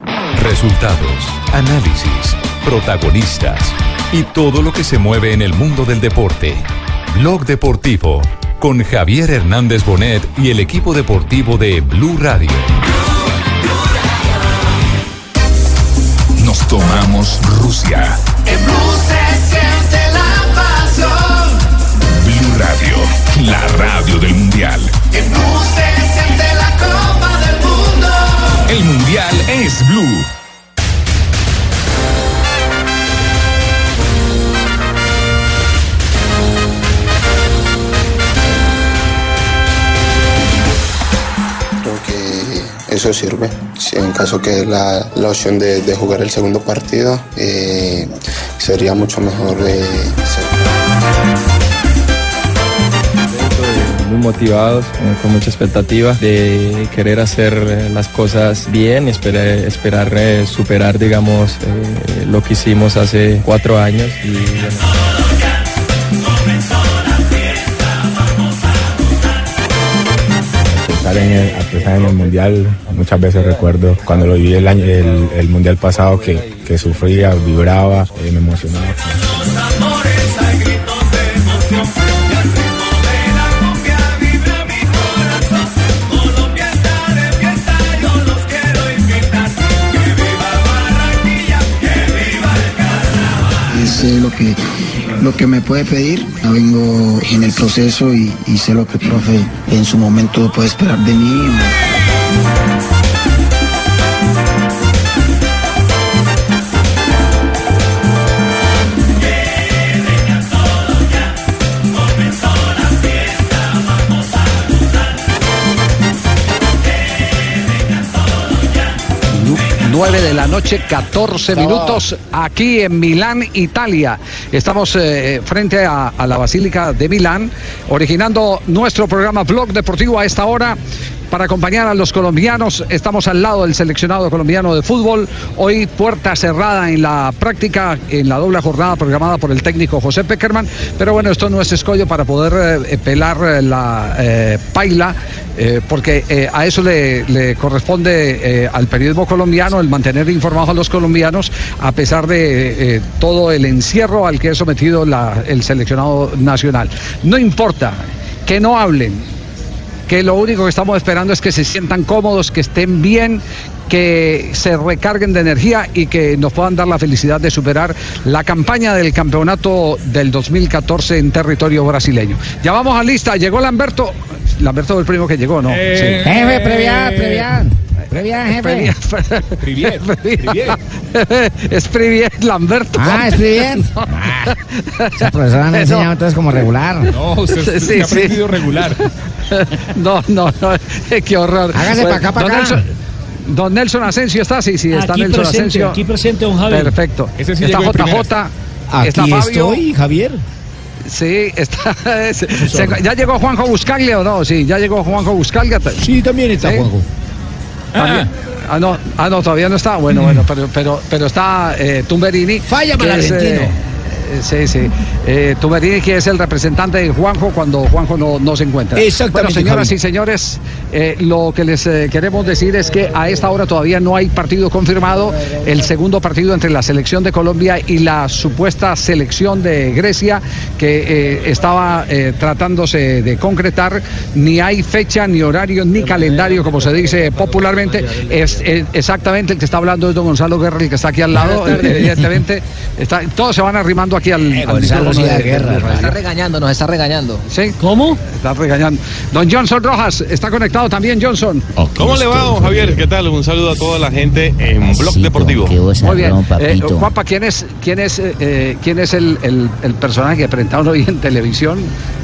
Resultados, análisis, protagonistas y todo lo que se mueve en el mundo del deporte. Blog Deportivo con Javier Hernández Bonet y el equipo deportivo de Blue Radio. Nos tomamos Rusia. En Blue se siente la pasión. Blue Radio, la radio del Mundial. En Blue se El Mundial es Blue. Eso sirve. Si en caso que la, la opción de, de jugar el segundo partido, eh, sería mucho mejor. eh, motivados, eh, con mucha expectativa de querer hacer eh, las cosas bien esperar, esperar eh, superar, digamos, lo que hicimos hace cuatro años. Y, bueno, en el, a en el mundial, muchas veces recuerdo cuando lo viví el, año, el, mundial pasado que, que sufría, vibraba, eh, me emocionaba. Lo que, lo que me puede pedir. Ya vengo en el proceso y, y sé lo que el profe en su momento puede esperar de mí. 9 de la noche, 14 minutos, aquí en Milán, Italia. Estamos eh, frente a, a la Basílica de Milán, originando nuestro programa Blog Deportivo a esta hora para acompañar a los colombianos. Estamos al lado del seleccionado colombiano de fútbol. Hoy puerta cerrada en la práctica, en la doble jornada programada por el técnico José Peckerman. Pero bueno, esto no es escollo para poder eh, pelar eh, la eh, paila, porque a eso le, corresponde al periodismo colombiano el mantener informados a los colombianos a pesar de todo el encierro al que es sometido el seleccionado nacional. No importa que no hablen, que lo único que estamos esperando es que se sientan cómodos, que estén bien, que se recarguen de energía y que nos puedan dar la felicidad de superar la campaña del campeonato del 2014 en territorio brasileño. Ya vamos a lista, llegó Lamberto. Lamberto fue el primo que llegó, ¿no? Eh, Jefe, previar, previar. Previar, jefe. Privier, Es Privier Lamberto. Ah, es Privier. Ah, esa profesora me ha enseñado entonces como regular. No, usted Sí, ha sí. aprendido regular. no, no, no, qué horror. Hágase pa' acá, pa' don acá. Nelson, don Nelson Asensio está, sí, sí, está Aquí Nelson presente, Asensio. aquí presente, don Javier. Perfecto. Ese sí está JJ. primeras. está Aquí Fabio. estoy, Javier. Sí, está. se- se- ¿Ya llegó Juanjo Buscaglia o no? Sí, ya llegó Juanjo Buscaglia. Sí, también está Juanjo. Ah, no, ah, no, todavía no está. Bueno, bueno, pero, pero, pero está eh, Tumberini. Falla para el argentino. eh, Sí, sí. Eh, Tumberini, que es el representante de Juanjo cuando Juanjo no, no se encuentra. Exactamente, Bueno, señoras Javi. y señores, eh, lo que les eh, queremos decir es que a esta hora todavía no hay partido confirmado. El segundo partido entre la selección de Colombia y la supuesta selección de Grecia, que eh, estaba eh, tratándose de concretar. Ni hay fecha, ni horario, ni calendario, como se dice popularmente. Es, eh, exactamente el que está hablando es don Gonzalo Guerra, el que está aquí al lado. Eh, Evidentemente, está, todos se van arrimando aquí al, al Gonzalo micrófono sí da de- guerra, de- de- Está regañando, nos está regañando. ¿Sí? ¿Cómo? Está regañando. Don Johnson Rojas, está conectado también, Johnson. ¿Cómo le va, don Javier? ¿Qué tal? Un saludo a toda la gente en Blog Deportivo. Muy bien. Eh, Juanpa, ¿quién es, quién es, eh, eh, quién es el, el- el personaje que presentaron hoy en televisión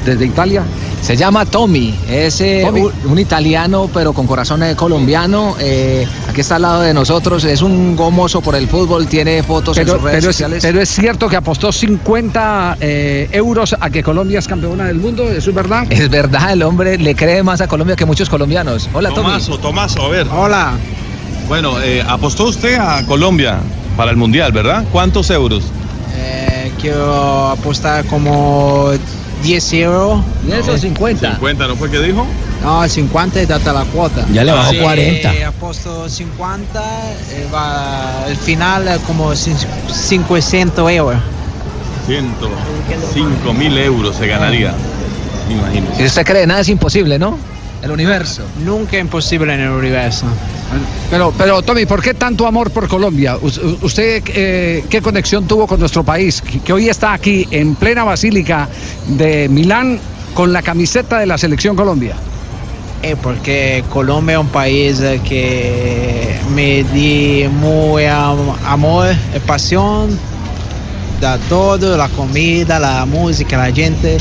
desde Italia? Se llama Tommy, es eh, un, un italiano pero con corazón eh, colombiano. eh, aquí está al lado de nosotros, es un gomoso por el fútbol, tiene fotos en Pero, sus redes pero es, sociales. pero es cierto que apostó 50 eh, euros a que Colombia es campeona del mundo, ¿eso es verdad? Es verdad, el hombre le cree más a Colombia que muchos colombianos. Hola, Tommy. Tomaso, Tomaso, a ver. Hola. Bueno, eh, apostó usted a Colombia para el Mundial, ¿verdad? ¿Cuántos euros? Eh, quiero apostar como 10 euros. 10 o 50. 50, ¿no fue que dijo? No, 50 y data la cuota. Ya le bajó Si 40. apuesto 50, eh, va al final como cin- 500 euros. 105 mil euros se ganaría. Imagínese. Si usted cree, nada es imposible, ¿no? El universo. Nunca imposible en el universo. Pero, pero Tommy, ¿por qué tanto amor por Colombia? Us- ¿Usted eh, qué conexión tuvo con nuestro país? Que, que hoy está aquí en plena basílica de Milán con la camiseta de la selección Colombia. Eh, porque Colombia es un país eh, que me di muy am- amor, eh, pasión, da todo, la comida, la música, la gente.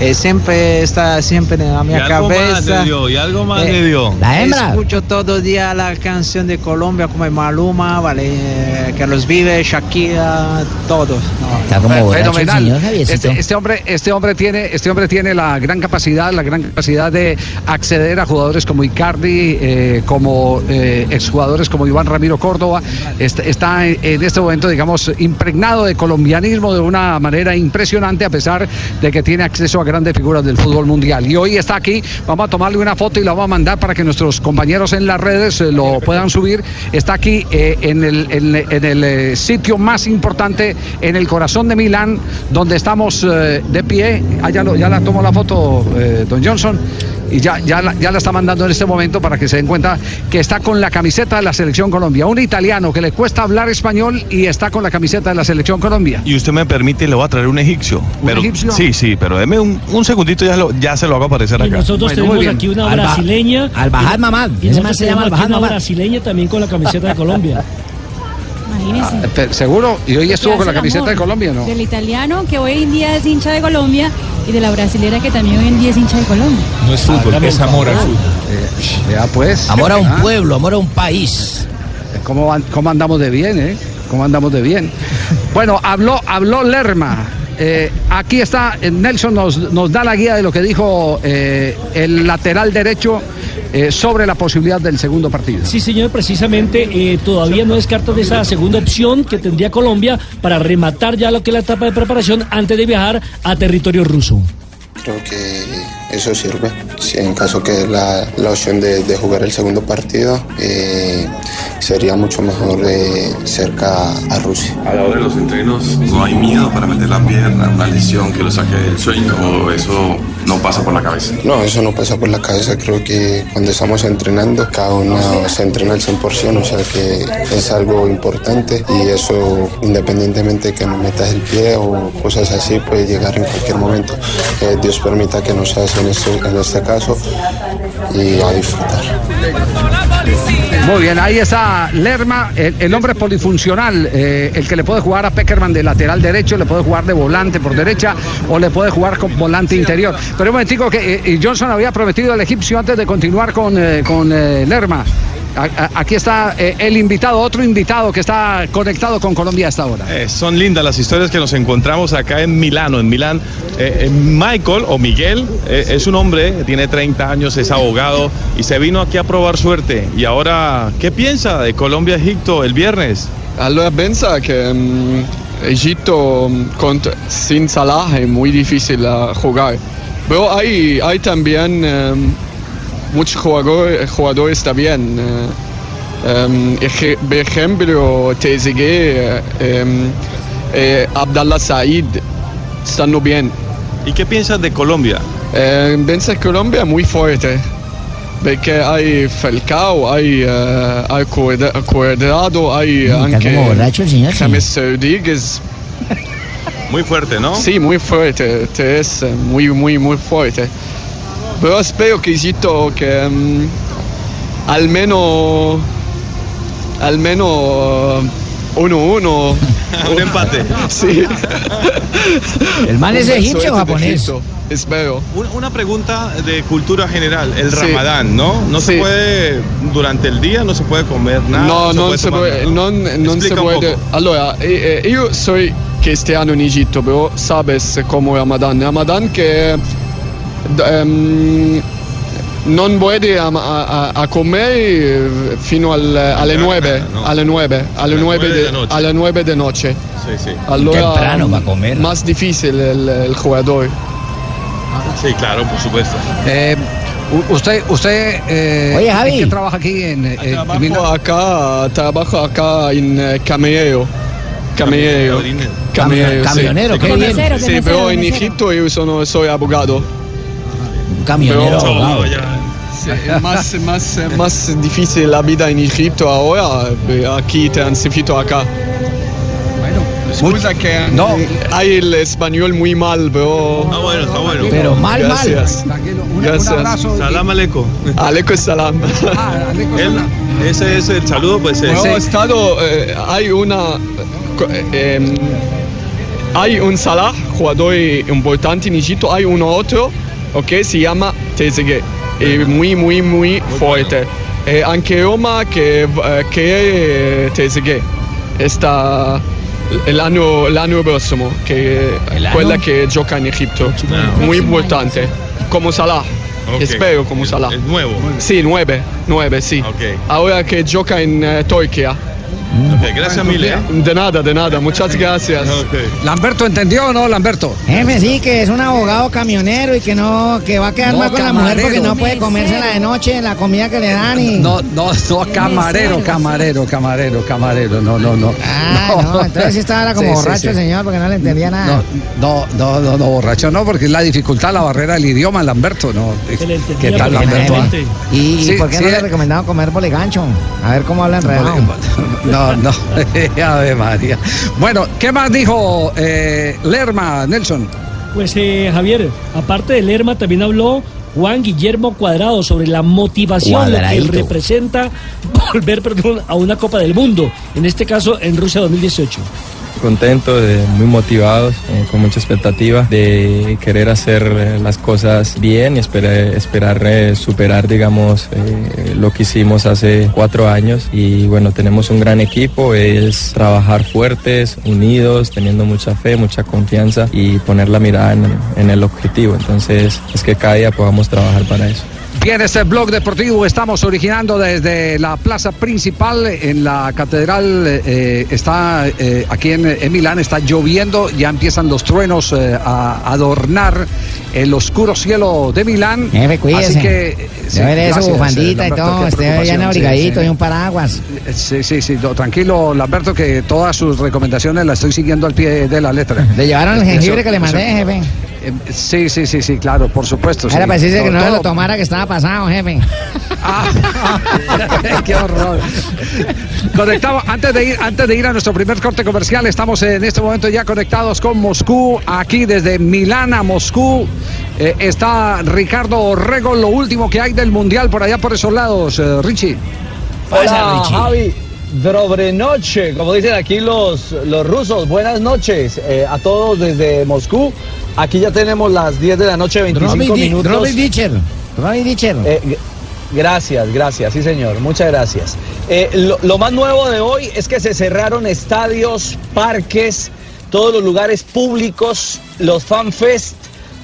eh, siempre está siempre en la Y mi algo más cabeza. le dio, y algo más Eh, le dio. Escucho todo el día la canción de Colombia como Maluma, vale, eh, Carlos Vive, Shakira, todo. No. Fe- Fenomenal. Este, este hombre, este hombre tiene, este hombre tiene la gran capacidad, la gran capacidad de acceder a jugadores como Icardi, eh, como eh, exjugadores como Iván Ramiro Córdoba. Está, está en, este momento, digamos, impregnado de colombianismo de una manera impresionante, a pesar de que tiene acceso a grandes figuras del fútbol mundial. Y hoy está aquí. Vamos a tomarle una foto y la vamos a mandar para que nuestros compañeros en las redes eh, lo puedan subir. Está aquí eh, en el, en- en el, eh, sitio más importante, en el corazón de Milán, donde estamos eh, de pie. Ah, ya, lo- ya la tomó la foto eh, don Johnson. Y ya, ya, la, ya la está mandando en este momento para que se den cuenta que está con la camiseta de la Selección Colombia. Un italiano que le cuesta hablar español y está con la camiseta de la Selección Colombia. Y usted me permite, le voy a traer un egipcio. Pero, egipcio? Sí, sí, pero deme un, un segundito, ya, lo- ya se lo hago aparecer Y acá. nosotros tenemos aquí una brasileña. Al-Bahad Mamad. Y Ese man se llama Mamad. brasileña también con la camiseta de Colombia. Imagínese. Eh, pe- ¿Seguro? Y hoy estuvo con la camiseta amor de Colombia, ¿no? Del italiano que hoy en día es hincha de Colombia y de la brasilera que también hoy en día es hincha de Colombia. No es fútbol, es amor al fútbol. Ya pues. Amor a un Ah. pueblo, amor a un país. ¿Cómo, van- cómo andamos de bien, eh? ¿Cómo andamos de bien? Bueno, habló, habló Lerma. Eh, aquí está, eh, Nelson nos, nos da la guía de lo que dijo eh, el lateral derecho eh, sobre la posibilidad del segundo partido. Sí, señor, precisamente eh, todavía no descartan esa segunda opción que tendría Colombia para rematar ya lo que es la etapa de preparación antes de viajar a territorio ruso. Creo que eso sirve. Si en caso que la, la opción de, de jugar el segundo partido, eh, sería mucho mejor eh, cerca a Rusia. A la hora de los entrenos no hay miedo para meter la pierna, una lesión que lo saque del sueño, o eso no pasa por la cabeza. No, eso no pasa por la cabeza. Creo que cuando estamos entrenando, cada uno se entrena al 100%, o sea que es algo importante y eso, independientemente de que no metas el pie o cosas así, puede llegar en cualquier momento. Eh, Dios permita que no sea así en este, en este caso y a disfrutar. Muy bien, ahí está Lerma, el, hombre polifuncional, eh, el que le puede jugar a Peckerman de lateral derecho, le puede jugar de volante por derecha o le puede jugar con volante interior. Pero un momentico que eh, y Johnson había prometido al egipcio antes de continuar con, eh, con eh, Lerma. Aquí está eh, el invitado, otro invitado que está conectado con Colombia hasta ahora. Eh, son lindas las historias que nos encontramos acá en Milano, en Milán. Eh, eh, Michael o Miguel eh, es un hombre, tiene 30 años, es abogado y se vino aquí a probar suerte. Y ahora, ¿qué piensa de Colombia-Egipto el viernes? Allora pensa che Egipto cont- sin Salah es muy difícil uh, jugar. Pero hay, hay también em, muchos jugadores, jugadores también. eh, em, eje- por ejemplo, Trezeguet, em, eh, Abdallah Said, están bien. ¿Y qué piensas de Colombia? Eh, que Colombia es muy fuerte. Perché hay Falcao, hay, eh, hay Cuadra- Cuadrado, hay está anche como borracho el señor, sí. James Rodríguez. Muy fuerte, ¿no? Sí, muy fuerte, es eh, muy, muy, muy fuerte. Pero espero que Egipto que mm, al menos, al menos uno, uno. Un empate. Sí. ¿El man es egipcio o de japonés? Egipto, Espero. Una, pregunta de cultura general, el Sí. ramadán, ¿no? No se puede, durante el día no se puede comer nada. no, puede se puede, ¿no? non, non se puede. Allora, eh, eh, io soy cristiano in Egitto, però sabes come Ramadan. Ramadan che ehm, non puede a, a, a comer eh, fino al, alle 9, no. alle 9, alle Alle 9 nueve de, de noche. alle 9 de noche. Sí, sí. Allora, Temprano pa' comer. Más difícil el, el jugador. Sí, claro, por supuesto. Eh, usted, usted, eh, Oye, ¿en Javi. qué trabaja aquí en, en- en Trabajo Milán? acá, trabajo acá en eh, camionero. Camionero. Camionero. Camionero, Cam- sí. qué bien. Pero en. Egipto yo sono- soy abogado. Un camionero Pero-. Sí, es más, más, más difícil la vida en Egipto ahora, eh, aquí transito acá. Excusa que No. hay el español muy mal, pero... Está bueno, está bueno. Pero mal, mal. Gracias. Tranquilo, un, un Gracias. abrazo. y- Salam aleikum. Aleco salam. Ah, Aleco, salam. ese es el saludo, pues es. Bueno, he estado, eh, hay una... eh, em, hay un Salah, jugador importante en Egipto, hay uno otro, ok, se llama Trezeguet, eh, muy, muy, muy fuerte. Eh, anche Roma che, eh, sta l'anno, l'anno prossimo, che El año? quella che gioca in Egipto, muy importante, como Salah. Ok. Espero como Salah. Es nuevo. Sì, nueve, nueve, sì. Ok. Ahora que gioca en eh, Turquía. Ok, gracias mil, ¿eh? De nada, de nada. Muchas gracias. Ok. ¿Lamberto entendió o no, Lamberto? Jefe, sí, que es un abogado camionero y que no, que va a quedar No, mal con la mujer porque camarero. no puede comérsela de noche, la comida que le dan y... No, no, no, camarero, camarero, camarero, camarero, no, no, no. Ah, no, entonces estaba como Sí, borracho sí. el señor porque no le entendía nada. No, no, no, no, no, borracho no, porque es la dificultad, la barrera del idioma, Lamberto, no. ¿Qué tal. Lamberto? ¿Y, y Sí, por qué sí, no le eh. he recomendado comer boligancho? A ver cómo habla enredado. No, no, Ave María. Bueno, ¿qué más dijo eh, Lerma, Nelson? Pues eh, Javier, aparte de Lerma, también habló Juan Guillermo Cuadrado sobre la motivación, lo que representa volver perdón, a una Copa del Mundo, en este caso en Rusia 2018. Contentos, eh, muy motivados, eh, con mucha expectativa de querer hacer eh, las cosas bien y esperar, superar, digamos, lo que hicimos hace cuatro años. Y bueno, tenemos un gran equipo, es trabajar fuertes, unidos, teniendo mucha fe, mucha confianza y poner la mirada en el objetivo. Entonces, es que cada día podamos trabajar para eso. Bien, este blog deportivo estamos originando desde la plaza principal en la catedral. eh, está eh, aquí en, en Milán, está lloviendo, ya empiezan los truenos eh, a adornar el oscuro cielo de Milán. Jefe, cuídese. Así que. sí, Debe su bufandita y todo, esté bien preocupación, sí, abrigadito sí. y un paraguas. Sí, sí, sí, no, tranquilo, Lamberto, que todas sus recomendaciones las estoy siguiendo al pie de la letra. ¿Le llevaron el jengibre que le mandé, jefe? Eh, Sí, sí, sí, sí, claro, por supuesto. sí. Era para decirle que no Todo- lo tomara que estaba pasado, jefe. Qué horror. Conectamos, antes de ir, antes de ir a nuestro primer corte comercial, estamos en este momento ya conectados con Moscú, aquí desde Milán a Moscú. Eh, está Ricardo Orrego, lo último que hay del Mundial por allá por esos lados, eh, Richie. Hola Javi, dobre noche, como dicen aquí los, los rusos, buenas noches eh, a todos desde Moscú. Aquí ya tenemos las 10 de la noche, 25 Robbie minutos. Robbie Ditcher. Robbie Ditcher. Eh, gracias, gracias, sí señor, muchas gracias. Eh, lo, lo más nuevo de hoy es que se cerraron estadios, parques, todos los lugares públicos, los fanfest,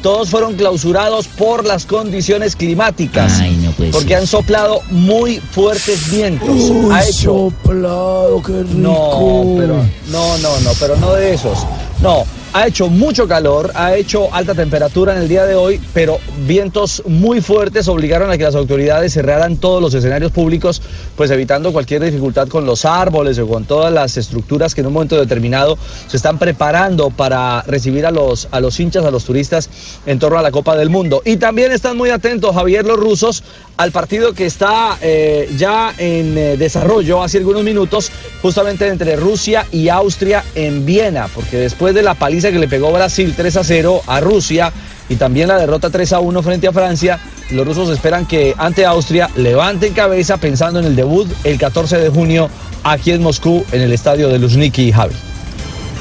todos fueron clausurados por las condiciones climáticas. Ay, no puede porque ser. han soplado muy fuertes vientos. ha hecho soplado, qué rico. no, pero no, no, no, pero no de esos. No, ha hecho mucho calor, ha hecho alta temperatura en el día de hoy, pero vientos muy fuertes obligaron a que las autoridades cerraran todos los escenarios públicos, pues evitando cualquier dificultad con los árboles o con todas las estructuras que en un momento determinado se están preparando para recibir a los, a los hinchas, a los turistas en torno a la Copa del Mundo. Y también están muy atentos, Javier, los rusos, al partido que está eh, ya en eh, desarrollo hace algunos minutos, justamente entre Rusia y Austria en Viena, porque después de la paliza pese a que le pegó Brasil 3 a 0 a Rusia y también la derrota 3 a 1 frente a Francia, los rusos esperan que ante Austria levanten cabeza pensando en el debut el 14 de junio aquí en Moscú en el estadio de Luzhniki Javi.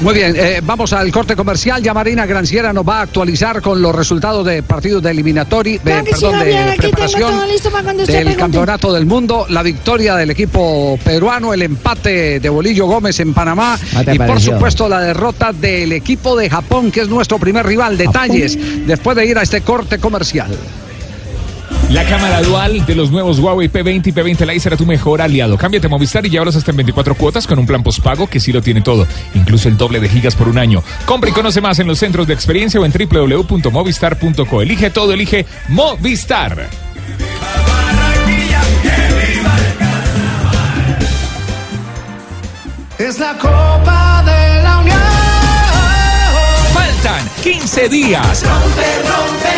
Muy bien, eh, vamos al corte comercial. Ya Marina Granciera nos va a actualizar con los resultados de partidos de eliminatori, de, Claro sí, de preparación del pregunte. campeonato del mundo, la victoria del equipo peruano, el empate de Bolillo Gómez en Panamá ¿No te y por supuesto la derrota del equipo de Japón, que es nuestro primer rival. Detalles después de ir a este corte comercial. La cámara dual de los nuevos Huawei P20 y P20 Lite será tu mejor aliado. Cámbiate a Movistar y llévalos hasta en 24 cuotas con un plan postpago que sí lo tiene todo, incluso el doble de gigas por un año. Compra y conoce más en los centros de experiencia o en www.movistar.co. Elige todo, elige Movistar. Es la Copa de la Unión. Faltan 15 días. Rompe, rompe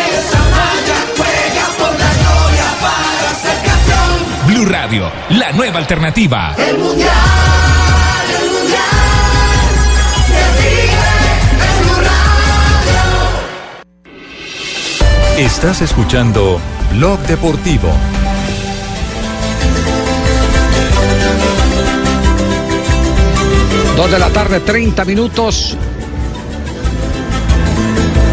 Blue Radio, la nueva alternativa. El mundial, el mundial, se vive en Blue Radio. Estás escuchando Blog Deportivo. Dos de la tarde, 30 minutos.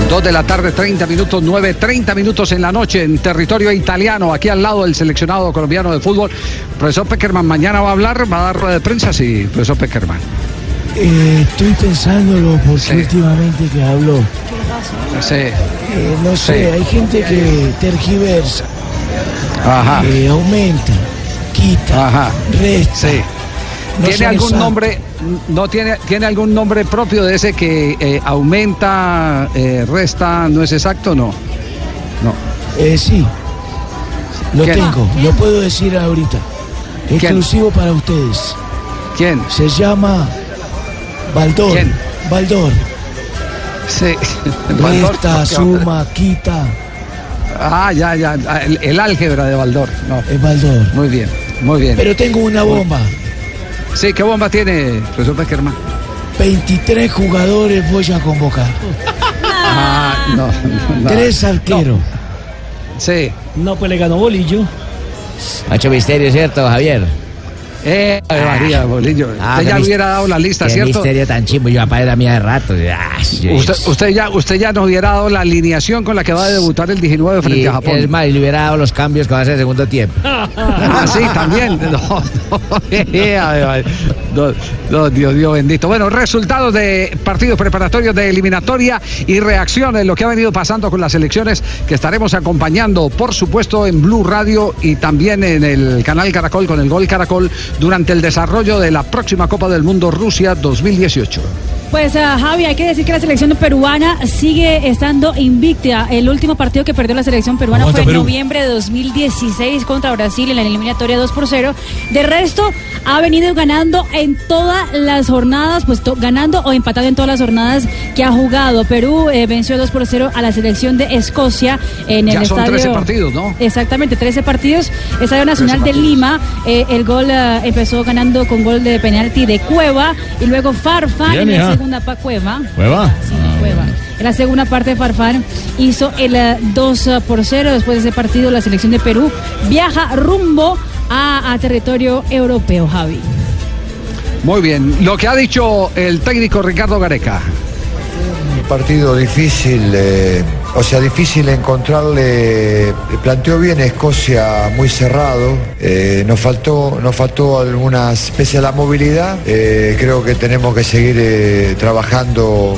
Dos de la tarde, 30 minutos, 9, 30 minutos en la noche en territorio italiano, aquí al lado del seleccionado colombiano de fútbol. Profesor Peckerman, mañana va a hablar, va a dar rueda de prensa, sí, profesor Peckerman. Eh, estoy pensándolo porque Sí. últimamente que hablo, Sí. eh, no sé, Sí. hay gente que tergiversa, Ajá. eh, aumenta, quita, Ajá. resta. No ¿Tiene algún nombre, no tiene, tiene algún nombre propio de ese que eh, aumenta, eh, resta, no es exacto? No. No. Eh, sí, lo ¿Quién? tengo, lo puedo decir ahorita. Exclusivo para ustedes. ¿Quién? Se llama Baldor. ¿Quién? Baldor. Sí. Baldor. Resta, suma, quita. Ah, ya, ya. El, el álgebra de Baldor. No. Es Baldor. Muy bien, muy bien. Pero tengo una bomba. Sí, ¿qué bomba tiene, profesor Peckerman? 23 jugadores voy a convocar. Ah, no, no. Tres arqueros. Sí. No, pues le ganó Bolillo. Mucho misterio, ¿cierto, Javier? Eh, María, Bolillo. Ah, usted ya hubiera dado la lista, Qué ¿cierto? misterio tan chimbo. Yo papá era mía de rato. Ah, Usted, usted ya, usted ya nos hubiera dado la alineación con la que va a debutar el 19 frente y a Japón. es más, le hubiera dado los cambios que va a hacer el segundo tiempo. Ah, sí, también. No, no, no, Dios, Dios bendito. Bueno, resultados de partidos preparatorios de eliminatoria y reacciones, lo que ha venido pasando con las elecciones que estaremos acompañando, por supuesto, en Blue Radio y también en el canal Caracol con el Gol Caracol durante el desarrollo de la próxima Copa del Mundo Rusia 2018. Pues ah, Javi, hay que decir que la selección peruana sigue estando invicta. El último partido que perdió la selección peruana fue en Perú. noviembre de 2016 contra Brasil en la eliminatoria 2 por 0. De resto, ha venido ganando en todas las jornadas, pues ganando o empatando en todas las jornadas que ha jugado. Perú eh, venció 2 por 0 a la selección de Escocia en Ya el son estadio. 13 partidos, ¿no? Exactamente, 13 partidos. Estadio Nacional de Lima. eh, el gol eh, empezó ganando con gol de penalti de Cueva y luego Bien, en hija. Segunda pa Cueva. ¿Cueva? Sí, Cueva. En la segunda parte Farfán hizo el eh, 2 por 0. Después de ese partido la selección de Perú viaja rumbo a, a territorio europeo, Javi. Muy bien, lo que ha dicho el técnico Ricardo Gareca. Partido difícil, eh, o sea, difícil encontrarle. Planteó bien Escocia muy cerrado. eh, nos faltó, nos faltó algunas, pese a la movilidad, eh, creo que tenemos que seguir eh, trabajando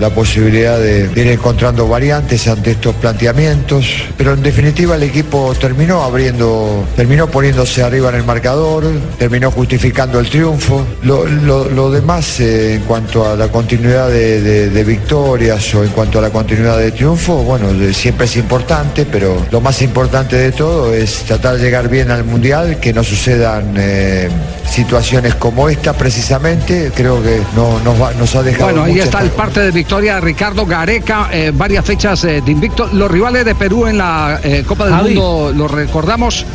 la posibilidad de, ir encontrando variantes ante estos planteamientos. Pero en definitiva el equipo terminó abriendo, terminó poniéndose arriba en el marcador, terminó justificando el triunfo. Lo, lo- lo demás eh, en cuanto a la continuidad de, de- de victorias o en cuanto a la continuidad de triunfo, bueno, de- siempre es importante, pero lo más importante de todo es tratar de llegar bien al Mundial, que no sucedan eh, situaciones como esta precisamente. Creo que no, nos, va- nos ha dejado... Bueno, ahí está el parte de victoria de Ricardo Gareca, eh, varias fechas eh, de invicto. Los rivales de Perú en la eh, Copa del Javi. Mundo, ¿los recordamos?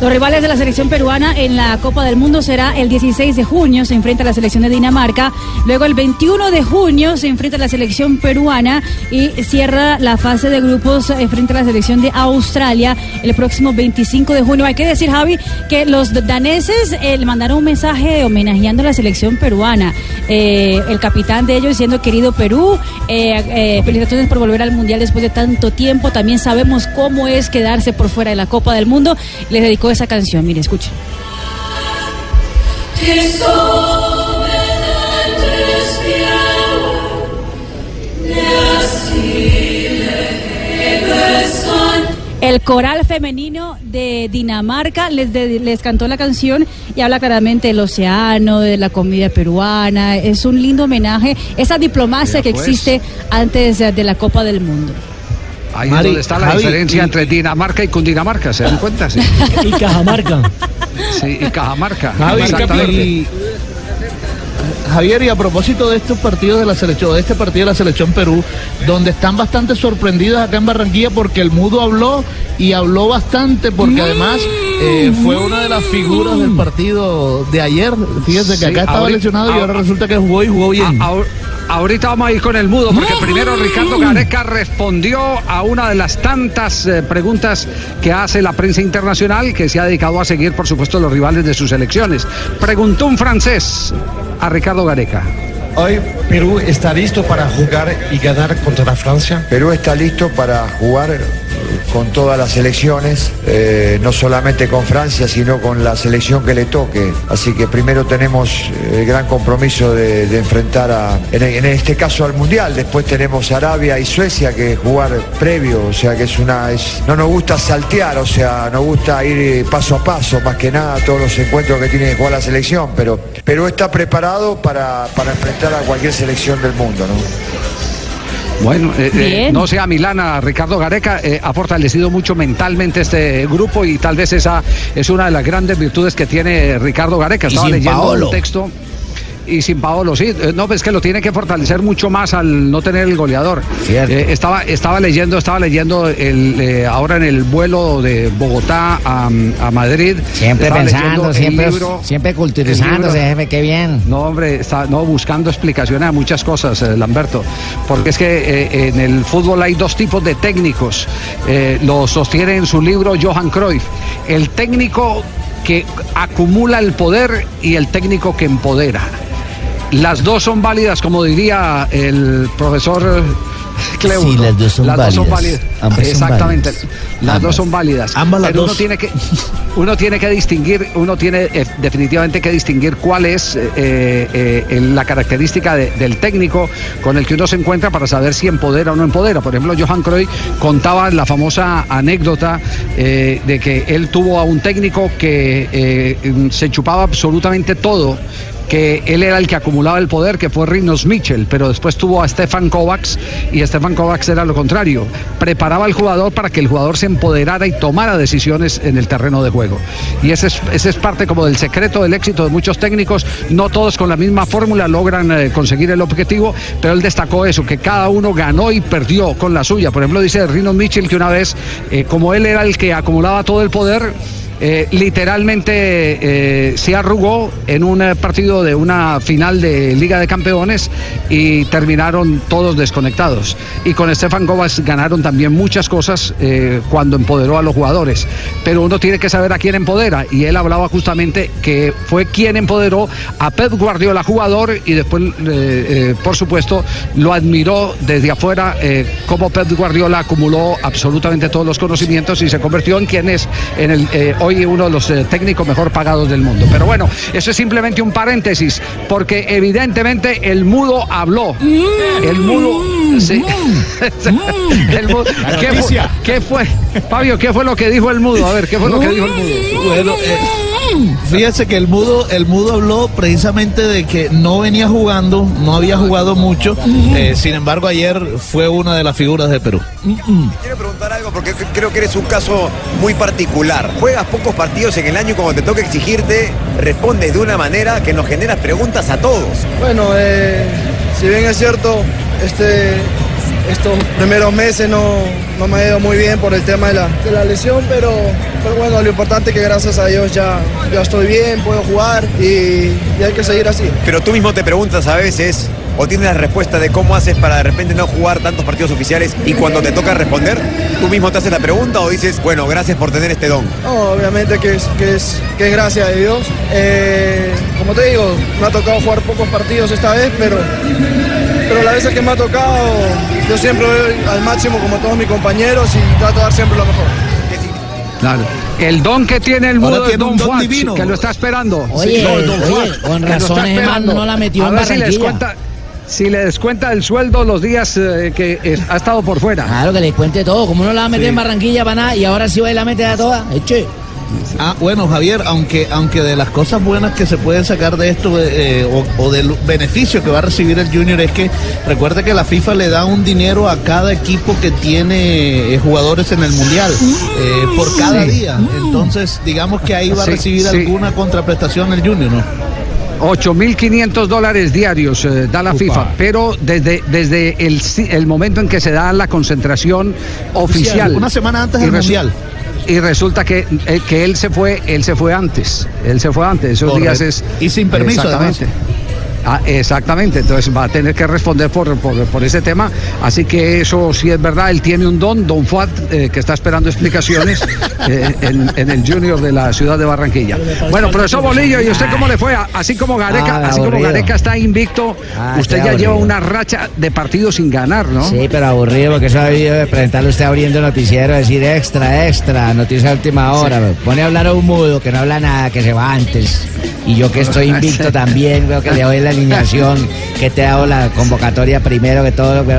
Los rivales de la selección peruana en la Copa del Mundo será el 16 de junio, se enfrenta a la selección de Dinamarca, luego el 21 de junio se enfrenta a la selección peruana y cierra la fase de grupos eh, frente a la selección de Australia el próximo 25 de junio. Hay que decir, Javi, que los daneses eh, le mandaron un mensaje homenajeando a la selección peruana. Eh, el capitán de ellos diciendo, querido Perú, felicitaciones por volver al Mundial después de tanto tiempo. También sabemos cómo es quedarse por fuera de la Copa del Mundo. Les dedicó esa canción. Mire, escuchen. El coral femenino de Dinamarca les, de- les cantó la canción y habla claramente del océano, de la comida peruana. Es un lindo homenaje, esa diplomacia Mira, que pues. existe antes de la Copa del Mundo. Ahí Mari, es donde está la Javi, diferencia y- entre Dinamarca y Cundinamarca, ¿se dan cuenta? Sí, Y Cajamarca. sí y Cajamarca. Javi, exactamente. y- Javier, y a propósito de estos partidos de la selección, de este partido de la selección Perú, donde están bastante sorprendidos acá en Barranquilla porque el mudo habló y habló bastante porque además eh, fue una de las figuras del partido de ayer. Fíjese que Sí, acá estaba ahorita- lesionado y ahora ah, resulta que jugó y jugó bien. A- ahorita vamos a ir con el mudo, porque primero Ricardo Gareca respondió a una de las tantas eh, preguntas que hace la prensa internacional, que se ha dedicado a seguir, por supuesto, los rivales de sus elecciones. Preguntó un francés a Ricardo Gareca. Hoy Perú está listo para jugar y ganar contra Francia. Perú está listo para jugar con todas las selecciones, eh, no solamente con Francia, sino con la selección que le toque. Así que primero tenemos eh, el gran compromiso de, enfrentar a, en, este caso al Mundial. Después tenemos Arabia y Suecia que jugar previo, o sea que es una, es, no nos gusta saltear, o sea, nos gusta ir eh, paso a paso, más que nada todos los encuentros que tiene que jugar la selección, pero Perú está preparado para, para enfrentar a cualquier selección del mundo. Bueno, eh, eh, no sea Milana, Ricardo Gareca eh, ha fortalecido mucho mentalmente este grupo y tal vez esa es una de las grandes virtudes que tiene Ricardo Gareca. Estaba leyendo Paolo. un texto. Y sin Paolo, sí. Eh, No, pues es que lo tiene que fortalecer mucho más al no tener el goleador. Eh, estaba, estaba leyendo, estaba leyendo el, eh, ahora en el vuelo de Bogotá a, a Madrid. Siempre estaba pensando, siempre, libro- siempre culturizándose, jefe, qué bien. no, hombre, está no, buscando explicaciones a muchas cosas, eh, Lamberto. Porque es que en el fútbol hay dos tipos de técnicos. Lo sostiene en su libro Johan Cruyff. El técnico que acumula el poder y el técnico que empodera. Las dos son válidas, como diría el profesor Cleudo. Sí, las dos son válidas. válidas. Ambas son Exactamente. válidas. Las Ambas. dos son válidas. Ambas las Pero uno dos. tiene que uno tiene que distinguir, uno tiene eh, definitivamente que distinguir cuál es eh, eh, la característica de- del técnico con el que uno se encuentra para saber si empodera o no empodera. Por ejemplo, Johan Cruyff contaba la famosa anécdota de que él tuvo a un técnico que se chupaba absolutamente todo que él era el que acumulaba el poder, que fue Rinos Mitchell, pero después tuvo a Stefan Kovacs y Stefan Kovacs era lo contrario. Preparaba al jugador para que el jugador se empoderara y tomara decisiones en el terreno de juego. Y ese es, es parte como del secreto del éxito de muchos técnicos. No todos con la misma fórmula logran eh, conseguir el objetivo, pero él destacó eso, que cada uno ganó y perdió con la suya. Por ejemplo, dice Rinos Mitchell que una vez, eh, como él era el que acumulaba todo el poder, eh, literalmente eh, se arrugó en un eh, partido de una final de Liga de Campeones y terminaron todos desconectados. Y con Stefan Kovacs ganaron también muchas cosas cuando empoderó a los jugadores. Pero uno tiene que saber a quién empodera y él hablaba justamente que fue quien empoderó a Pep Guardiola jugador y después, por supuesto, lo admiró desde afuera como Pep Guardiola acumuló absolutamente todos los conocimientos y se convirtió en quien es en el, hoy uno de los eh, técnicos mejor pagados del mundo. Pero bueno, eso es simplemente un paréntesis, porque evidentemente el mudo habló. El mudo. sí. El mudo- ¿Qué, fue, qué fue? Fabio, ¿qué fue lo que dijo el mudo? A ver, ¿qué fue lo que dijo el mudo? Bueno, eh, fíjese que el mudo, el mudo habló precisamente de que no venía jugando, no había jugado mucho. eh, sin embargo, ayer fue una de las figuras de Perú. Quiero preguntar algo porque creo que eres un caso muy particular. Juegas pocos partidos en el año y cuando te toca exigirte, respondes de una manera que nos genera preguntas a todos. Bueno, eh, si bien es cierto, este, estos primeros meses no, no me ha ido muy bien por el tema de la, de la lesión, pero, pero bueno, lo importante es que gracias a Dios ya, ya estoy bien, puedo jugar y, y hay que seguir así. Pero tú mismo te preguntas a veces, o tienes la respuesta de cómo haces para de repente no jugar tantos partidos oficiales y cuando te toca responder, tú mismo te haces la pregunta o dices, bueno, gracias por tener este don. No, obviamente que es, que es, que es gracia de Dios. Eh, como te digo, me ha tocado jugar pocos partidos esta vez, pero, pero las veces que me ha tocado, yo siempre doy al máximo como todos mis compañeros y trato de dar siempre lo mejor. Claro. El don que tiene el mudo un Don don Juan, divino. que lo está esperando. Oye, No, Don oye, Juan, con razón no la metió A en ver si le Barranquilla. descuenta, si le descuenta el sueldo los días eh, que es- ha estado por fuera. Claro, que le cuente todo. Como no la va a meter Sí. en Barranquilla para nada y ahora sí va y la mete a toda. Eche. Ah, bueno, Javier, aunque, aunque de las cosas buenas que se pueden sacar de esto eh, o, o del beneficio que va a recibir el Junior es que recuerde que la FIFA le da un dinero a cada equipo que tiene eh, jugadores en el Mundial eh, por cada Sí. día. Entonces, digamos que ahí va Sí, a recibir sí. alguna contraprestación el Junior, ¿no? 8.500 dólares diarios eh, da la FIFA, pero desde, desde el, si- el momento en que se da la concentración oficial. Una semana antes del Mundial. Y resulta que, eh, que él se fue, él se fue antes. Él se fue antes. Esos Correcto. días es. Y sin permiso, Exactamente. Ah, exactamente, entonces va a tener que responder por, por, por ese tema. Así que eso sí es verdad, él tiene un don, Don Fuad, eh, que está esperando explicaciones eh, en, en el Junior de la ciudad de Barranquilla. Bueno, profesor Bolillo, ¿y usted cómo le fue? Así como Gareca, Ah, así como. Gareca está invicto, Ah, usted ya lleva una racha de partidos sin ganar, ¿no? Sí, pero aburrido porque eso ha de presentarle usted abriendo noticiero, decir extra, extra, noticia de última hora. Pone a hablar a un mudo que no habla nada, que se va antes. Y yo que estoy invicto también, veo que le doy la alineación, que te hago la convocatoria primero que todo lo que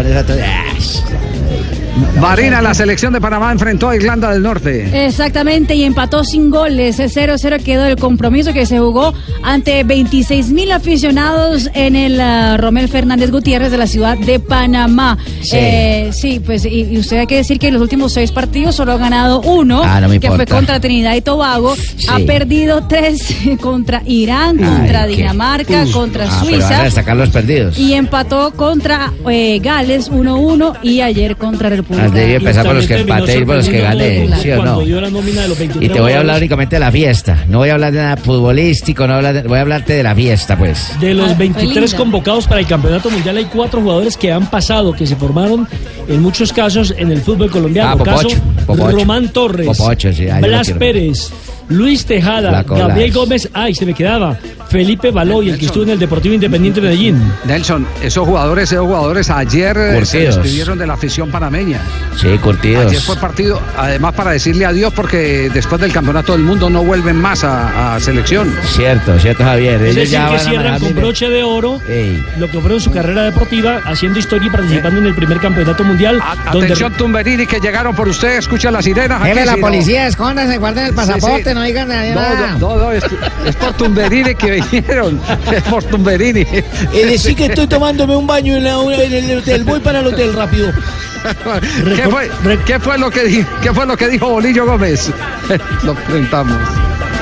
Marina, la selección de Panamá enfrentó a Irlanda del Norte. Exactamente, y empató sin goles. 0-0 quedó el compromiso que se jugó ante 26 mil aficionados en el ah, Romel Fernández Gutiérrez de la ciudad de Panamá. Sí. Eh, sí, pues, y, y usted hay que decir que en los últimos seis partidos solo ha ganado uno, Ah, no que fue contra Trinidad y Tobago. Ha perdido tres contra Irán, contra qué- Dinamarca, contra Ah, pero Suiza. ahora destacar los perdidos. Y empató contra eh, Gales 1-1 y ayer contra República. Ah, debí empezar por los que empaté y por los que gané, ¿sí o no? dio la nómina de los 23 Y te voy a hablar únicamente de la fiesta. No voy a hablar de nada futbolístico, no voy a, hablar de- voy a hablarte de la fiesta, pues. De Ah, los fue 23 linda. convocados para el Campeonato Mundial hay cuatro jugadores que han pasado, que se formaron en muchos casos en el fútbol colombiano. Ah, Popocho, Caso Popocho. Román Torres, Popocho, sí, Blas. Pérez, Luis Tejada, Gabriel. Gómez, ay, se me quedaba, Felipe Baloy, el que estuvo en el Deportivo Independiente de Medellín. Nelson, esos jugadores, esos jugadores ayer eh, se despidieron de la afición panameña. Sí, curtidos. Ayer fue partido, además para decirle adiós porque después del campeonato del mundo no vuelven más a, a selección. Cierto, cierto, Javier. Es Ellos decir, ya que van a cierran con broche de oro Ey. lo que fueron su carrera deportiva, haciendo historia y participando en el primer campeonato mundial. donde Atención Tumberini que llegaron por usted, escucha las sirenas. Aquí, la policía, escóndanse, guarden el Sí, pasaporte, sí. No digan nada. No, no, no, es, es por Tumberini que vinieron. Es por Tumberini. Eh, decí que estoy tomándome un baño en, la- en el hotel. Voy para el hotel rápido. ¿Qué fue, qué fue lo que di- qué fue lo que dijo Bolillo Gómez? Lo preguntamos.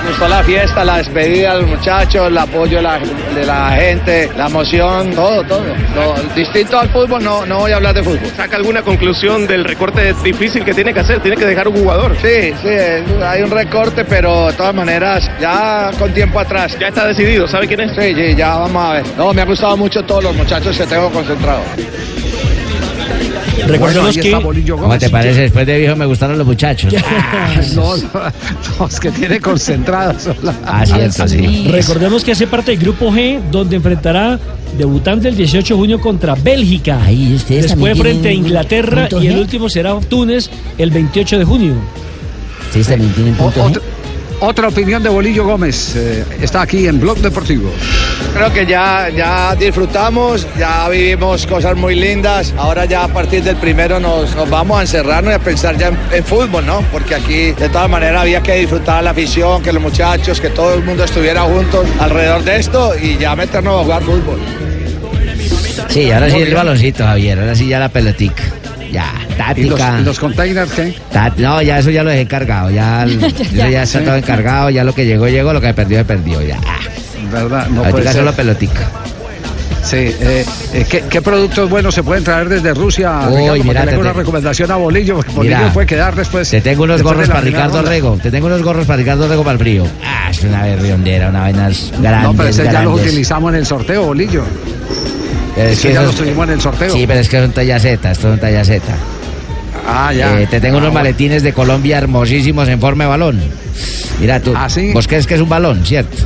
Gustó la fiesta, la despedida de los muchachos, el apoyo de la, de la gente, la emoción, todo, todo. Lo distinto al fútbol, no, no voy a hablar de fútbol. ¿Saca alguna conclusión del recorte difícil que tiene que hacer? Tiene que dejar un jugador. Sí, sí, hay un recorte, pero de todas maneras, ya con tiempo atrás. Ya está decidido, ¿sabe quién es? Sí, sí, ya vamos a ver. No, me ha gustado mucho todos los muchachos que tengo concentrados. Recordemos que Bolillo ¿Cómo te parece? Después de viejo me gustaron los muchachos. No, no, los que tiene concentrados. Ah, cierto, sí. Recordemos que hace parte del grupo G, donde enfrentará debutante el 18 de junio contra Bélgica. Ahí ustedes Después frente a Inglaterra y el último será Túnez el 28 de junio. Sí, también tienen punto G. Otra, opinión de Bolillo Gómez. eh, está aquí en Blog Deportivo. Creo que ya, ya disfrutamos, ya vivimos cosas muy lindas. Ahora ya a partir del primero nos, nos vamos a encerrarnos y a pensar ya en, en fútbol, ¿no? Porque aquí de todas maneras había que disfrutar la afición, que los muchachos, que todo el mundo estuviera juntos alrededor de esto y ya meternos a jugar fútbol. Sí, ahora sí el baloncito, Javier. Ahora sí ya la pelotica. Ya, ¿Y los, táctica. y los containers qué? No, ya eso ya lo dejé encargado. Ya, eso ya está Sí. todo encargado. Ya lo que llegó, llegó. Lo que perdió, se perdió. Ya. ¿Verdad? No puede ser. solo pelotica. Sí, eh, eh, ¿qué, qué productos buenos se pueden traer desde Rusia? Uy, Ricardo? Mira, te- una te- recomendación a Bolillo, porque Bolillo Mira, puede quedar después. Te tengo unos gorros para Ricardo ronda. Rego. Te tengo unos gorros para Ricardo Rego para el frío. Ah, es una berriondera, una vaina grandes, No, pero ese ya los grandes. utilizamos en el sorteo, Bolillo. Pero ya esos- los tuvimos en el sorteo. Sí, pero es que son talla Z, estos son talla Z. Ah, ya. Eh, te tengo Ah, unos bueno. maletines de Colombia hermosísimos en forma de balón. Mira tú, ¿Ah, sí? vos crees que es un balón, ¿cierto?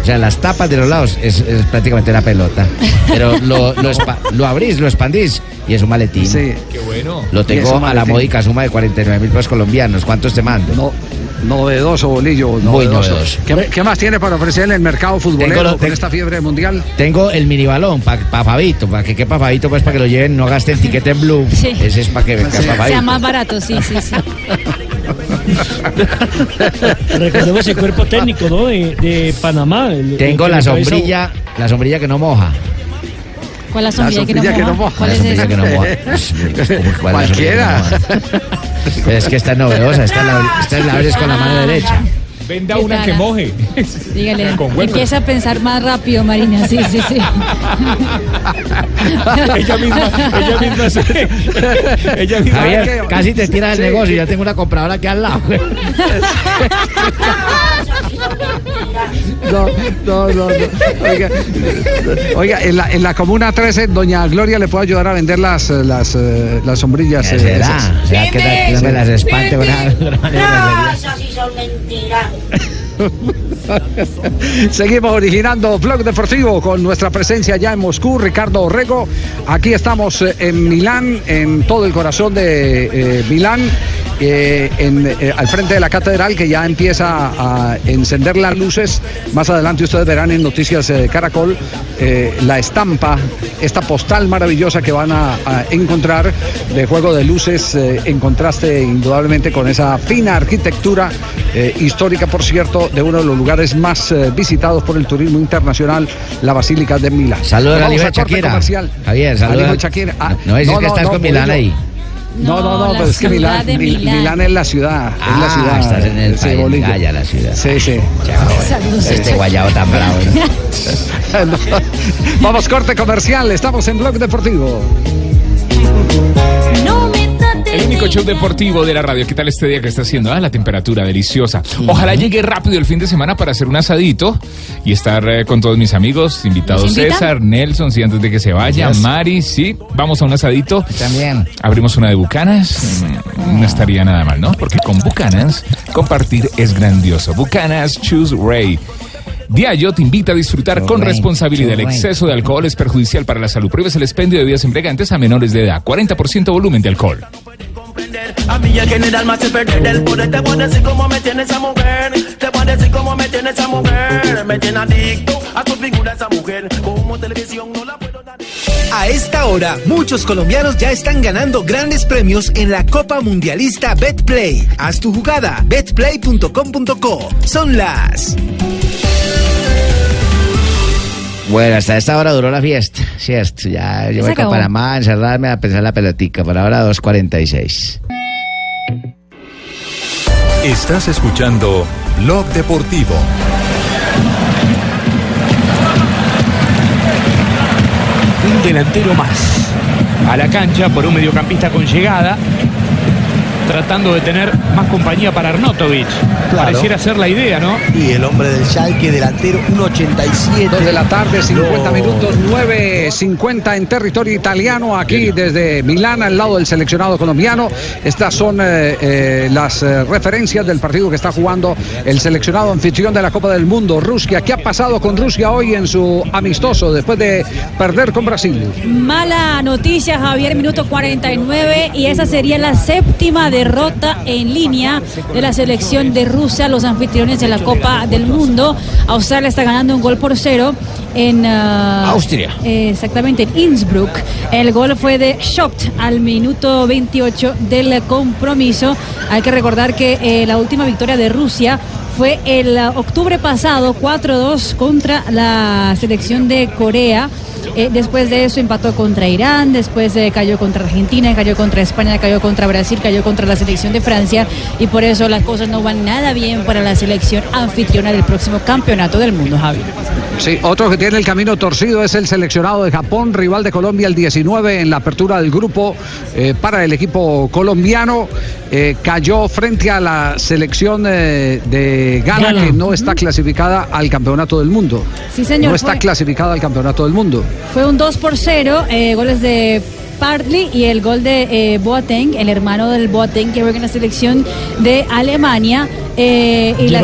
O sea, las tapas de los lados es, es prácticamente una pelota. Pero lo, lo, lo abrís, lo expandís y es un maletín. Sí. Qué bueno. Lo tengo a la módica suma de 49 mil pesos colombianos. ¿Cuántos te mando? No, novedoso, Bolillo. Muy novedoso. novedoso. ¿Qué, qué más tiene para ofrecer en el mercado futbolero Tengo con tengo- esta fiebre mundial? Tengo el mini balón para Fabito, para que quepa Fabito, pues para que lo lleven, no gasten tiquete en blue. Sí. Ese es para que quepa Sea Fabito. más barato, sí, sí, sí. Recordemos el cuerpo técnico, ¿no? De, de Panamá. el- Tengo el la sombrilla, la sombrilla que no moja. ¿Cuál es la sombrilla, que, no sombrilla que no moja? moja. ¿Cuál es esa? que no moja. ¿Cuál es la sombrilla que no Cualquiera. es que esta es novedosa, esta la, esta la abres con la mano derecha. Venda ¿Qué una que moje. Dígale, empieza a pensar más rápido, Marina, sí, sí, sí. ella misma, ella misma se- ella misma. Javier, casi te tiras el negocio, ya tengo una compradora aquí al lado. No, no, no. no. Oiga, oiga, en, la, en la Comuna 13, doña Gloria le puede ayudar a vender las, eh, las, eh, las sombrillas. eh, ¿Será? esas. ¿Será que, no me las espante de esas sí son mentiras. Seguimos originando Blog Deportivo con nuestra presencia ya en Moscú, Ricardo Orrego. Aquí estamos eh, en Milán, en todo el corazón de eh, Milán, eh, en, eh, al frente de la catedral que ya empieza a encender las luces. Más adelante ustedes verán en Noticias eh, Caracol eh, la estampa, esta postal maravillosa que van a, a encontrar de juego de luces en contraste indudablemente con esa fina arquitectura histórica, por cierto, de uno de los lugares más visitados por el turismo internacional, la Basílica de Milán. Saludos Nos al vamos hijo de al corte Shakira. Javier, Al saludos. de Shakira. Ah, No, no dices que estás con Milán ahí. No, no, no, pero es que Milán, Milán. Milán es la ciudad. es la Ah, ciudad. estás en el Sí, país. Bolillo. Ah, ya la ciudad. Sí, sí. Saludos, Este guayabo tan bravo. No. Vamos, corte comercial. Estamos en Blog Deportivo. Show deportivo de la radio. ¿Qué tal este día que está haciendo? Ah, la temperatura deliciosa. Ojalá llegue rápido el fin de semana para hacer un asadito y estar eh, con todos mis amigos, invitados ¿Nos invitan? César, Nelson, sí, antes de que se vaya, Yes. Mari, sí, vamos a un asadito. También. Abrimos una de Bucanas. Mm, No estaría nada mal, ¿no? Porque con Bucanas compartir es grandioso. Bucanas Choose Ray. Diallo te invita a disfrutar con responsabilidad. El exceso de alcohol es perjudicial para la salud. Prohíbes el expendio de bebidas embriagantes a menores de edad. 40% volumen de alcohol. A mí el general me hace perder el poder. Te voy a decir cómo me tiene esa mujer. Te voy a decir cómo me tiene esa mujer. Me tiene adicto a su figura esa mujer. Como televisión no la puedo dar. A esta hora, muchos colombianos ya están ganando grandes premios en la Copa Mundialista BetPlay. Haz tu jugada, betplay.com.co. Son las... Bueno, hasta esta hora duró la fiesta, ¿cierto? Ya yo voy a acabó. Panamá a encerrarme a pensar la pelotica. Por ahora 2.46. Estás escuchando Blog Deportivo. un delantero más a la cancha por un mediocampista con llegada, tratando de tener más compañía para Arnautovic. Claro. Pareciera ser la idea, ¿no? Y el hombre del Schalke, delantero 1.87. Dos de la tarde, 50 No. minutos, 9.50 en territorio italiano, aquí desde Milán, al lado del seleccionado colombiano. Estas son eh, eh, las eh, referencias del partido que está jugando el seleccionado anfitrión de la Copa del Mundo, Rusia. ¿Qué ha pasado con Rusia hoy en su amistoso después de perder con Brasil? Mala noticia, Javier, minuto 49 y esa sería la séptima derrota en línea de la selección de Rusia, los anfitriones de la Copa del Mundo. Australia está ganando un gol por cero en ah, Austria. eh, exactamente en Innsbruck. El gol fue de Schocht al minuto 28 del compromiso. Hay que recordar que eh, la última victoria de Rusia fue el ah, octubre pasado 4-2 contra la selección de Corea Eh, después de eso empató contra Irán, después eh, cayó contra Argentina, cayó contra España, cayó contra Brasil, cayó contra la selección de Francia y por eso las cosas no van nada bien para la selección anfitriona del próximo campeonato del mundo, Javi. Sí, otro que tiene el camino torcido es el seleccionado de Japón, rival de Colombia el 19 en la apertura del grupo eh, para el equipo colombiano. Cayó frente a la selección eh, Ghana, Ghana. que no está clasificada al campeonato del mundo. Sí, señor, No está fue- clasificada al campeonato del mundo. Fue un 2 por 0, eh, goles de Partly y el gol de eh, Boateng, el hermano del Boateng que juega en la selección de Alemania. eh, y la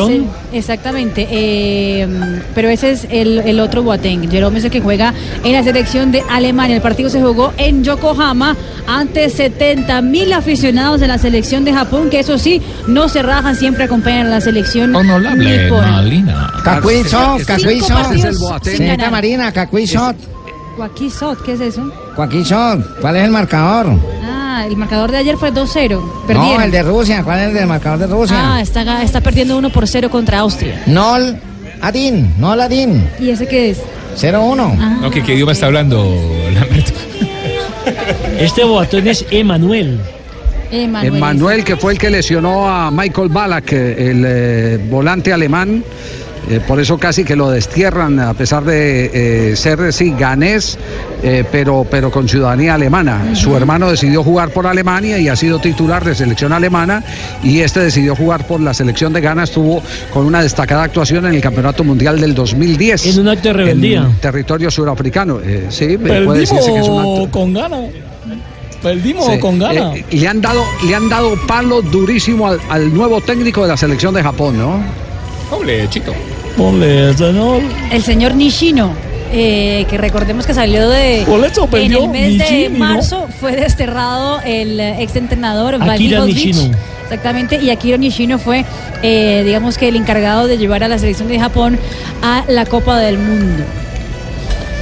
exactamente, eh, pero ese es el, el otro Boateng. Jerome es el que juega en la selección de Alemania. El partido se jugó en Yokohama ante 70 mil aficionados de la selección de Japón, que eso sí, no se rajan, siempre acompañan a la selección Cinco cacuizo. partidos sin Señorita. Marina, cacuizo. Joaquín ¿qué es eso? Joaquín ¿cuál es el marcador? Ah, el marcador de ayer fue 2-0. No, el de Rusia, ¿cuál es el del marcador de Rusia? Ah, está, está perdiendo 1 por 0 contra Austria. Nol Adin, Nol Adin, ¿Y ese qué es? 0-1. Ah, No, ¿qué, qué idioma está hablando, Lamberto? Este boatón es Emanuel. Emanuel. Emmanuel, que fue el que lesionó a Michael Ballack, eh, el eh, volante alemán. Eh, por eso casi que lo destierran, a pesar de eh, ser, sí, ganés, eh, pero, pero con ciudadanía alemana. Su hermano decidió jugar por Alemania y ha sido titular de selección alemana. Y este decidió jugar por la selección de Ghana. Estuvo con una destacada actuación en el Campeonato Mundial del 2010. En un acto de rebeldía. En territorio surafricano. Eh, sí, puede decirse que es un acto. Perdimos con gana. Perdimos Sí, con gana. eh, le han dado, le han dado palo durísimo al, al nuevo técnico de la selección de Japón, ¿no? Doble, chito. Ponle, señor. El señor Nishino, eh, que recordemos que salió de. En el mes de marzo fue desterrado el eh, exentrenador Akira Nishino. Exactamente, y Akira Nishino fue, eh, digamos que el encargado de llevar a la selección de Japón a la Copa del Mundo.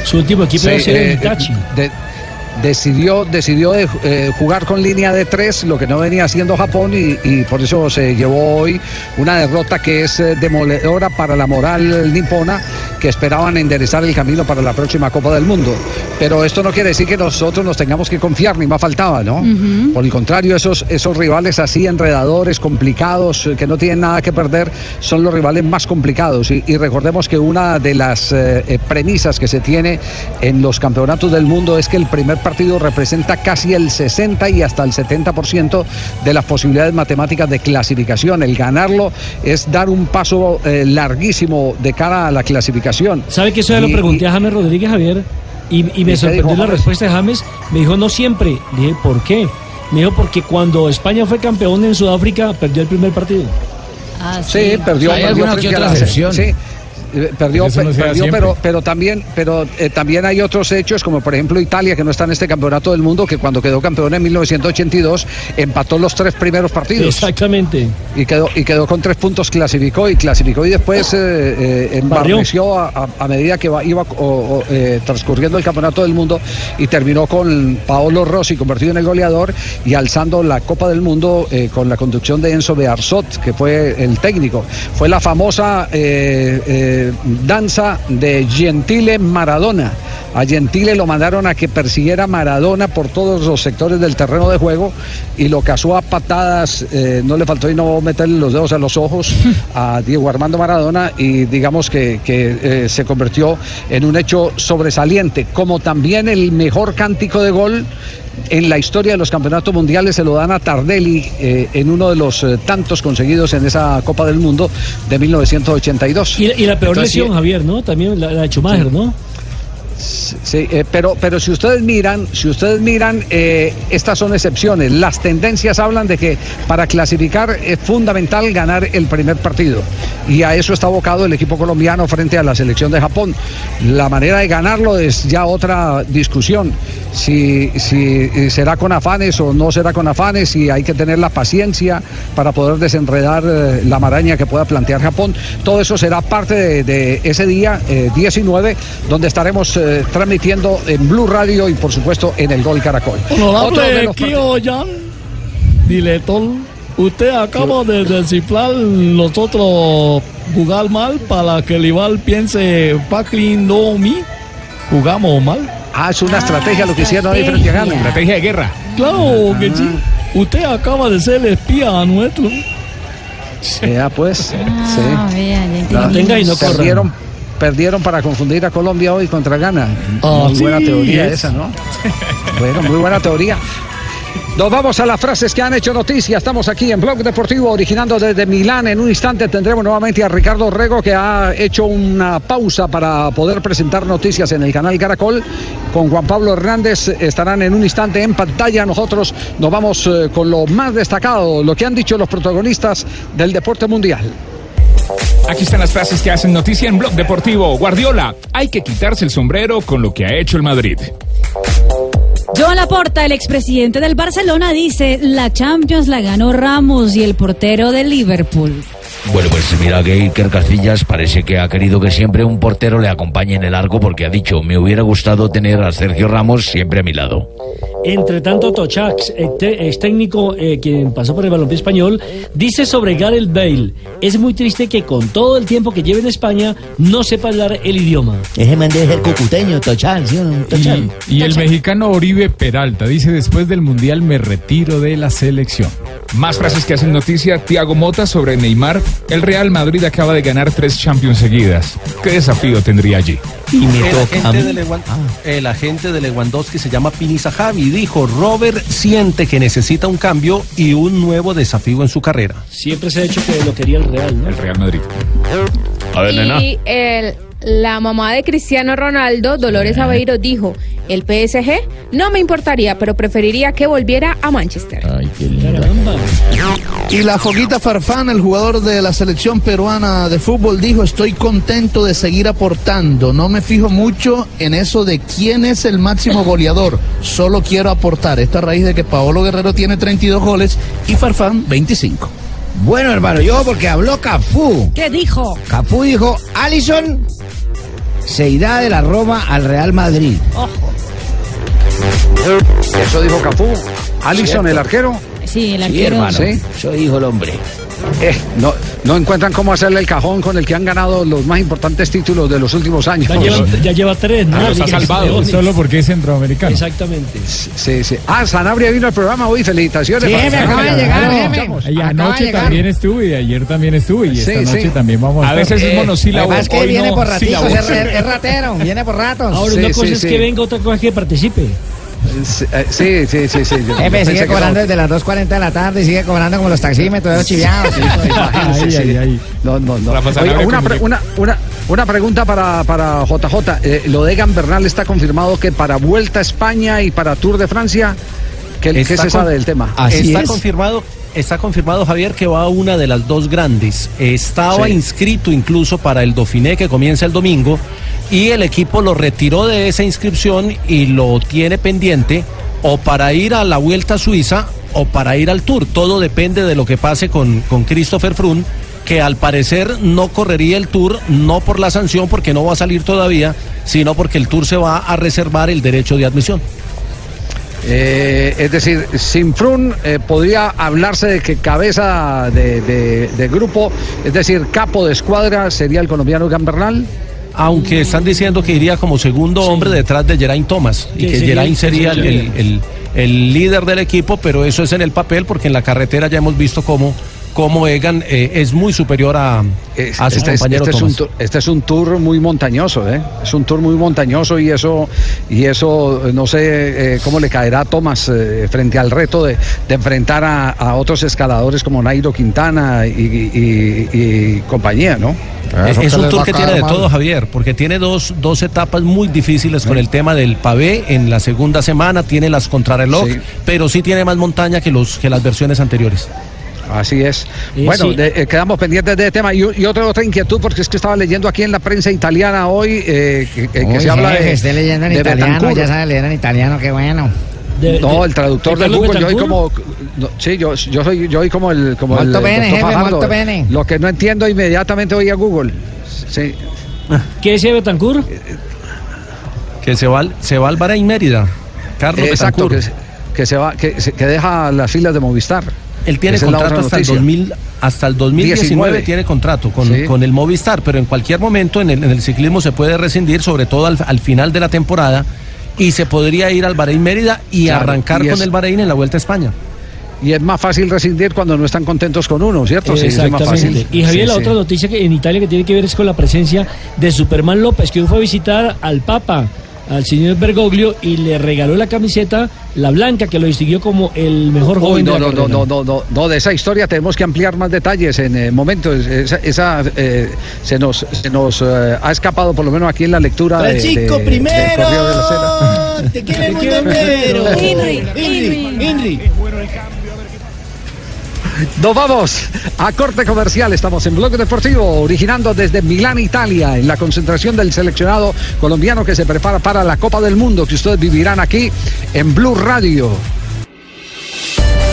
Su último equipo Sí, ser el eh, Itachi. de- decidió decidió de, eh, jugar con línea de tres, lo que no venía haciendo Japón y, y por eso se llevó hoy una derrota que es eh, demoledora para la moral nipona que esperaban enderezar el camino para la próxima Copa del Mundo. Pero esto no quiere decir que nosotros nos tengamos que confiar, ni más faltaba, ¿no? Por el contrario, esos, esos rivales así enredadores, complicados, eh, que no tienen nada que perder, son los rivales más complicados. Y, y recordemos que una de las eh, eh, premisas que se tiene en los campeonatos del mundo es que el primer partido representa casi el 60 y hasta el 70% de las posibilidades matemáticas de clasificación. El ganarlo es dar un paso eh, larguísimo de cara a la clasificación. ¿Sabe que eso ya lo Y- pregunté a James Rodríguez Javier? Y, y me ¿Y qué sorprendió dijo la respuesta de James. Me dijo, no siempre. Dije, ¿por qué? Me dijo, porque cuando España fue campeón en Sudáfrica, perdió el primer partido. Ah, Sí, perdió. Hay perdió que otra excepción. Sí. Eh, Perdió, no perdió, pero, pero también, pero eh, también hay otros hechos, como por ejemplo Italia, que no está en este campeonato del mundo, que cuando quedó campeón en 1982 empató los tres primeros partidos. Exactamente. Y quedó, y quedó con tres puntos, clasificó y clasificó y después eh, eh, embarneció a, a- a medida que va- iba o- o, eh, transcurriendo el campeonato del mundo y terminó con Paolo Rossi convertido en el goleador y alzando la Copa del Mundo eh, con la conducción de Enzo Bearzot, que fue el técnico. Fue la famosa eh, danza de Gentile Maradona. A Gentile lo mandaron a que persiguiera Maradona por todos los sectores del terreno de juego y lo cazó a patadas, eh, no le faltó y no meterle los dedos a los ojos a Diego Armando Maradona y digamos que, que, eh, se convirtió en un hecho sobresaliente, como también el mejor cántico de gol en la historia de los campeonatos mundiales se lo dan a Tardelli eh, en uno de los eh, tantos conseguidos en esa Copa del Mundo de 1982. Y, y la peor Entonces, lesión, Javier, ¿no? También la, la de Schumacher, ¿no? Eh, pero, pero si ustedes miran, si ustedes miran, eh, estas son excepciones. Las tendencias hablan de que para clasificar es fundamental ganar el primer partido. Y a eso está abocado el equipo colombiano frente a la selección de Japón. La manera de ganarlo es ya otra discusión. Si, si eh, será con afanes o no será con afanes, si hay que tener la paciencia para poder desenredar la maraña que pueda plantear Japón. Todo eso será parte de, ese día eh, 19, donde estaremos eh, transmitiendo en Blue Radio y por supuesto en el Gol Caracol. Honorable Kio Yan, director, usted acaba de descifrar nosotros jugar mal para que el rival piense fucking no me. ¿Jugamos mal? Ah, es una estrategia lo que hicieron ahí frente a Ghana. Estrategia de guerra. Claro que sí. Usted acaba de ser el espía nuestro. Ya pues. Ah, sí. ya entendí. Tenga y no corra. perdieron, perdieron para confundir a Colombia hoy contra Ghana. muy Así buena teoría es. esa, ¿no? bueno, muy buena teoría. Nos vamos a las frases que han hecho noticia. Estamos aquí en Blog Deportivo, originando desde Milán. En un instante tendremos nuevamente a Ricardo Rego, que ha hecho una pausa para poder presentar noticias en el canal Caracol. Con Juan Pablo Hernández estarán en un instante en pantalla. Nosotros nos vamos eh, con lo más destacado, lo que han dicho los protagonistas del deporte mundial. Aquí están las frases que hacen noticia en Blog Deportivo. Guardiola, hay que quitarse el sombrero con lo que ha hecho el Madrid. Joan Laporta, el expresidente del Barcelona, dice, la Champions la ganó Ramos y el portero de Liverpool. Bueno, pues mira que Iker Casillas parece que ha querido que siempre un portero le acompañe en el arco porque ha dicho, me hubiera gustado tener a Sergio Ramos siempre a mi lado. Entre tanto, Tochax, ex técnico eh, quien pasó por el balompié español, dice sobre Gareth Bale, es muy triste que con todo el tiempo que lleve en España no sepa hablar el idioma. Ese man debe ser cucuteño, Tochán, ¿sí? Tochán. Y el mexicano Oribe Peralta dice después del Mundial me retiro de la selección. Más frases que hacen noticia, Tiago Mota sobre Neymar. El Real Madrid acaba de ganar tres Champions seguidas. ¿Qué desafío tendría allí? Y me el, toca a agente mí. de Lewan- el agente de Lewandowski se llama Pini Zahavi. Dijo, Robert siente que necesita un cambio y un nuevo desafío en su carrera. Siempre se ha dicho que lo quería el Real, ¿no? El Real Madrid. A ver, nena. Y el, la mamá de Cristiano Ronaldo, Dolores Aveiro, dijo, el PSG no me importaría, pero preferiría que volviera a Manchester. Ay, qué linda. Y la Foguita Farfán, el jugador de la selección peruana de fútbol, dijo, estoy contento de seguir aportando. No me fijo mucho en eso de quién es el máximo goleador. Solo quiero aportar. Esto a raíz de que Paolo Guerrero tiene 32 goles y Farfán 25. Bueno, hermano, yo porque habló Cafú. ¿Qué dijo? Cafú dijo, Allison se irá de la Roma al Real Madrid. Eso dijo Cafú. Alison, el arquero. Sí, el Sí, arquero. hermano. Sí. Eso dijo el hombre. Eh, no, no encuentran cómo hacerle el cajón con el que han ganado los más importantes títulos de los últimos años. Ya lleva, ya lleva tres, ¿no? Ah, los ha salvado solo porque es centroamericano. Exactamente. Sí, sí. Ah, Sanabria vino al programa hoy. Felicitaciones. Sí, para me acaba de llegar. Y anoche también estuve y ayer también estuve y Sí, esta noche sí. también vamos a A veces es Eh, monosílabo. Además que hoy viene no, por sílabo. es, es ratero, viene por ratos. Ahora, Sí, una cosa sí, es sí. que venga, otra cosa es que participe. Sí, eh, sí, sí, sí. sí. Pensé sigue cobrando no. desde las 2.40 de la tarde y sigue cobrando como los taxímetros, esos chiviados. Sí. ay, ay. No, no, no. Rafa Oye, una, pre- una, una, una pregunta para, para JJ. Eh, lo de Egan Bernal está confirmado que para Vuelta a España y para Tour de Francia, ¿qué, qué se sabe del tema? Así está es. confirmado. Está confirmado, Javier, que va a una de las dos grandes. Estaba Sí. inscrito incluso para el Dauphiné que comienza el domingo y el equipo lo retiró de esa inscripción y lo tiene pendiente o para ir a la Vuelta a Suiza o para ir al Tour. Todo depende de lo que pase con, con Christopher Froome, que al parecer no correría el Tour, no por la sanción, porque no va a salir todavía, sino porque el Tour se va a reservar el derecho de admisión. Eh, es decir, sin Frun eh, podría hablarse de que cabeza de, de- de grupo, es decir, capo de escuadra sería el colombiano Egan Bernal. Aunque están diciendo que iría como segundo hombre detrás de Geraint Thomas y Que Geraint sería el, sería- el- el- el líder del equipo, pero eso es en el papel porque en la carretera ya hemos visto cómo, cómo Egan eh, es muy superior a, Es- a su este, es, compañero este es un tour, este es un tour muy montañoso, ¿eh? Es un tour muy montañoso y eso, y eso eh, no sé eh, cómo le caerá a Thomas eh, frente al reto de, de enfrentar a, a otros escaladores como Nairo Quintana y, y- y compañía, ¿no? Es, es un tour que tiene de todo, Javier, porque tiene dos, dos etapas muy difíciles con el tema del pavé en la segunda semana, tiene las contrarreloj, Sí. pero sí tiene más montaña que, los, que las versiones anteriores. Así es. Eh, bueno, sí. de- eh, quedamos pendientes de este tema. Y, y otra, otra inquietud, porque es que estaba leyendo aquí en la prensa italiana hoy eh, que, que- que Uy, se habla de. esté leyendo en de italiano, ya sabe leer en italiano, qué bueno. no, el traductor de Google, yo soy como. No, sí, yo, yo soy yo soy como el. Como el, Molto el bene, jefe, molto bene. Lo que no entiendo inmediatamente voy a Google. Sí. ¿Qué decía Betancourt? Que se va, al- se va al Bahrein Mérida. Carlos Exacto, Betancourt. que, se- que se va, que, se- que deja las filas de Movistar. Él tiene Esa contrato hasta el, noticia. 2000, hasta el 2019 19. tiene contrato con, Sí. con el Movistar, pero en cualquier momento en el, en el ciclismo se puede rescindir, sobre todo al, al final de la temporada, y se podría ir al Bahrein Mérida y Claro, arrancar y con el Bahrein en la Vuelta a España. Y es más fácil rescindir cuando no están contentos con uno, ¿cierto? Sí, es más Exactamente. fácil. Y Javier, Sí, la sí. otra noticia que en Italia que tiene que ver es con la presencia de Superman López, que hoy fue a visitar al Papa, al señor Bergoglio, y le regaló la camiseta, la blanca, que lo distinguió como el mejor Uy, joven no, de la no, no, no, no, no, no, de esa historia tenemos que ampliar más detalles en eh, momentos. Esa, esa, eh, se nos, se nos eh, ha escapado, por lo menos aquí en la lectura. de- Francisco de- del primero. De la Sera. Te quiere el mundo entero. Henry, Henry. Nos vamos a corte comercial. Estamos en Bloque Deportivo, originando desde Milán, Italia, en la concentración del seleccionado colombiano que se prepara para la Copa del Mundo, que ustedes vivirán aquí en Blue Radio.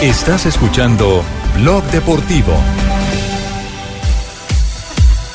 Estás escuchando Blog Deportivo.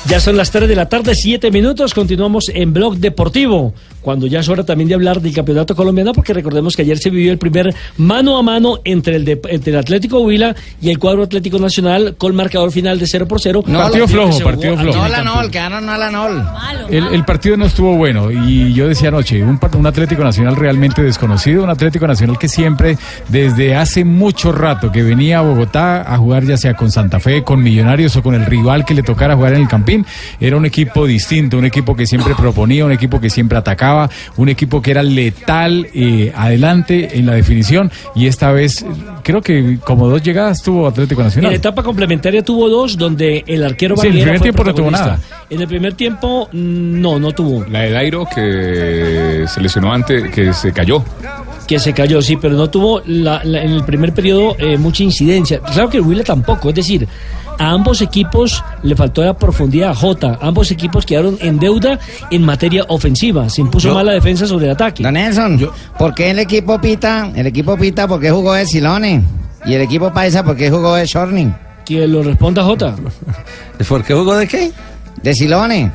Ya son las 3 de la tarde, 7 minutos. Continuamos en Blog Deportivo, cuando ya es hora también de hablar del campeonato colombiano, porque recordemos que ayer se vivió el primer mano a mano entre el, de- entre el Atlético Huila y el cuadro Atlético Nacional, con marcador final de 0 por 0. Partido flojo, partido flojo. No la nol, quedaron no la nol. El, el partido no estuvo bueno y yo decía anoche, un Atlético Nacional realmente desconocido, un Atlético Nacional que siempre, desde hace mucho rato que venía a Bogotá a jugar ya sea con Santa Fe, con Millonarios o con el rival que le tocara jugar en el Campín, era un equipo distinto, un equipo que siempre proponía, un equipo que siempre atacaba, un equipo que era letal eh, adelante en la definición y esta vez creo que como dos llegadas tuvo Atlético En Nacional. la etapa complementaria tuvo dos, donde el arquero Sí, en el primer tiempo no tuvo protagonista. En el primer tiempo, mm, no, no tuvo. La de Dairo que se lesionó antes, que se cayó. Que se cayó, sí, pero no tuvo la- la- en el primer periodo eh, mucha incidencia. Claro que Huila tampoco, es decir, a ambos equipos le faltó la profundidad a Jota. Ambos equipos quedaron en deuda en materia ofensiva. Se impuso mala defensa sobre el ataque. Don Nelson, ¿por qué el equipo pita? El equipo pita porque jugó de Silone. Y el equipo paisa porque jugó de Shorning. Que lo responda Jota. ¿Por qué jugó de qué? De Silone.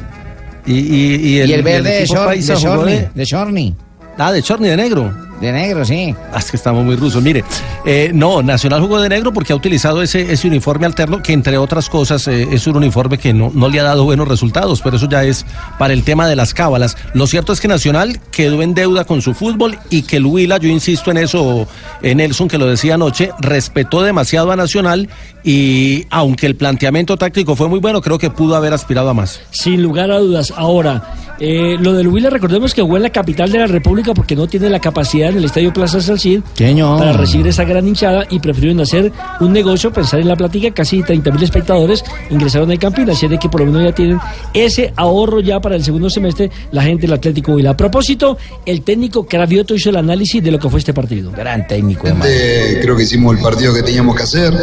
Y, y, y el, Y el verde de Shor- de Shorny. de- Shorny. Ah, de Chorny, de negro. De negro, sí. Ah, Es que estamos muy rusos. Mire, eh, no, Nacional jugó de negro porque ha utilizado ese, ese uniforme alterno que, entre otras cosas, eh, es un uniforme que no, no le ha dado buenos resultados, pero eso ya es para el tema de las cábalas. Lo cierto es que Nacional quedó en deuda con su fútbol y que el Huila, yo insisto en eso, en Nelson, que lo decía anoche, respetó demasiado a Nacional y aunque el planteamiento táctico fue muy bueno, creo que pudo haber aspirado a más. Sin lugar a dudas. Ahora, eh, lo del Huila, recordemos que jugó en la capital de la República porque no tiene la capacidad en el Estadio Plaza Salcid Señor. para recibir esa gran hinchada y prefirieron hacer un negocio, pensar en la plática. Casi 30 mil espectadores ingresaron al Campín, así de que por lo menos ya tienen ese ahorro ya para el segundo semestre la gente del Atlético Huila. A propósito, el técnico Cravioto hizo el análisis de lo que fue este partido. Gran técnico, Eh, creo que hicimos el partido que teníamos que hacer.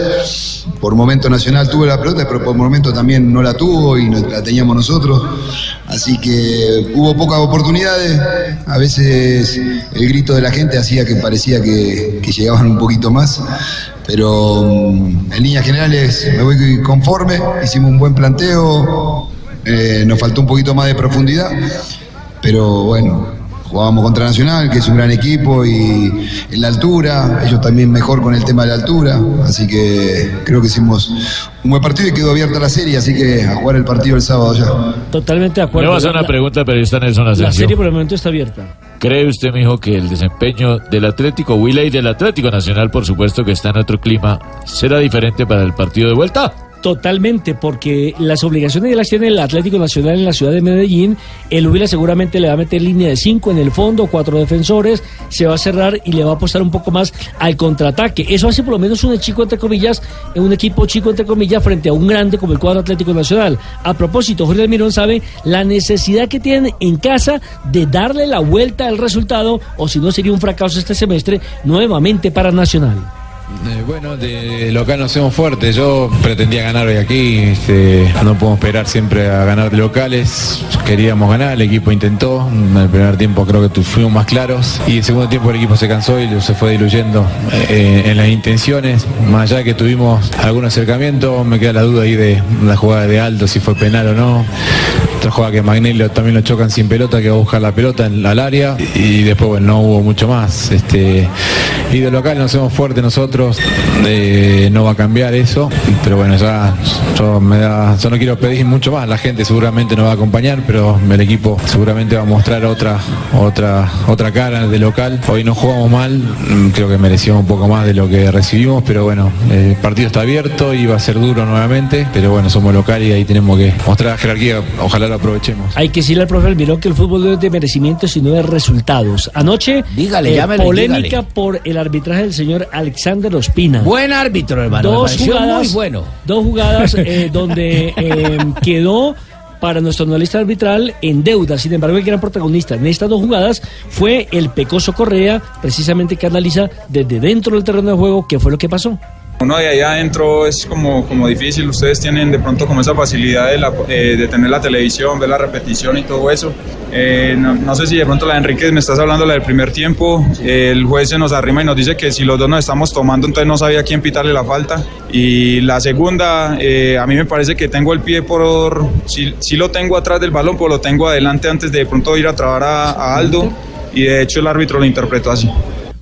Por momento Nacional tuvo la pelota, pero por momento también no la tuvo y no- la teníamos nosotros. Así que hubo pocas oportunidades. A veces el grito de la gente hacía que parecía que, llegaban un poquito más. Pero mm, en líneas generales me voy conforme. Hicimos un buen planteo. eh, nos faltó un poquito más de profundidad. Pero bueno, Jugábamos contra Nacional, que es un gran equipo y en la altura, ellos también mejor con el tema de la altura, así que creo que hicimos un buen partido y quedó abierta la serie, así que a jugar el partido el sábado ya. Totalmente de Le acuerdo. voy a hacer una La- pregunta, periodista Nelson La Asensio. serie por el momento está abierta. ¿Cree usted, mijo, que el desempeño del Atlético Huila y del Atlético Nacional, por supuesto que está en otro clima, será diferente para el partido de vuelta? Totalmente, porque las obligaciones ya las tiene el Atlético Nacional en la ciudad de Medellín. El Huila seguramente le va a meter línea de cinco en el fondo, cuatro defensores, se va a cerrar y le va a apostar un poco más al contraataque. Eso hace por lo menos un chico, entre comillas, un equipo chico, entre comillas, frente a un grande como el cuadro Atlético Nacional. A propósito, Jorge Almirón sabe la necesidad que tienen en casa de darle la vuelta al resultado, o si no sería un fracaso este semestre, nuevamente para Nacional. Eh, bueno, de local nos hacemos fuertes. Yo pretendía ganar hoy aquí. este, no podemos esperar siempre a ganar locales. Queríamos ganar, el equipo intentó. En el primer tiempo creo que fuimos más claros. Y el segundo tiempo el equipo se cansó y se fue diluyendo eh, en las intenciones. Más allá de que tuvimos algún acercamiento, me queda la duda ahí de la jugada de Aldo, si fue penal o no. Otra jugada que Magnelli también lo chocan sin pelota, que va a buscar la pelota en, al área. Y después, no hubo mucho más. Este, y de local nos hacemos fuertes nosotros. Nosotros eh, no va a cambiar eso, pero bueno, ya yo, me da, yo no quiero pedir mucho más, la gente seguramente nos va a acompañar, pero el equipo seguramente va a mostrar otra, otra, otra cara de local. Hoy no jugamos mal, creo que merecimos un poco más de lo que recibimos, pero bueno, el partido está abierto y va a ser duro nuevamente, pero bueno, somos local y ahí tenemos que mostrar la jerarquía, ojalá lo aprovechemos. Hay que decirle al profe Almirón que el fútbol no es de merecimiento, sino de resultados. Anoche, Dígale, eh, llámelo polémica dígale. por el arbitraje del señor Alexander Buen árbitro, hermano. Dos jugadas, muy bueno. dos jugadas eh, donde eh, quedó para nuestro analista arbitral en deuda. Sin embargo, el gran protagonista en estas dos jugadas fue el Pecoso Correa, precisamente que analiza desde dentro del terreno de juego qué fue lo que pasó. Uno de ahí adentro es como, como difícil, ustedes tienen de pronto como esa facilidad de, la- eh, de tener la televisión, ver la repetición y todo eso. Eh, no, no sé si de pronto la de Enríquez me estás hablando la del primer tiempo, Eh, el juez se nos arrima y nos dice que si los dos nos estamos tomando entonces no sabía quién pitarle la falta. Y la segunda, eh, a mí me parece que tengo el pie por, si, si lo tengo atrás del balón, pues lo tengo adelante antes de de pronto ir a trabar a, a Aldo y de hecho el árbitro lo interpretó así.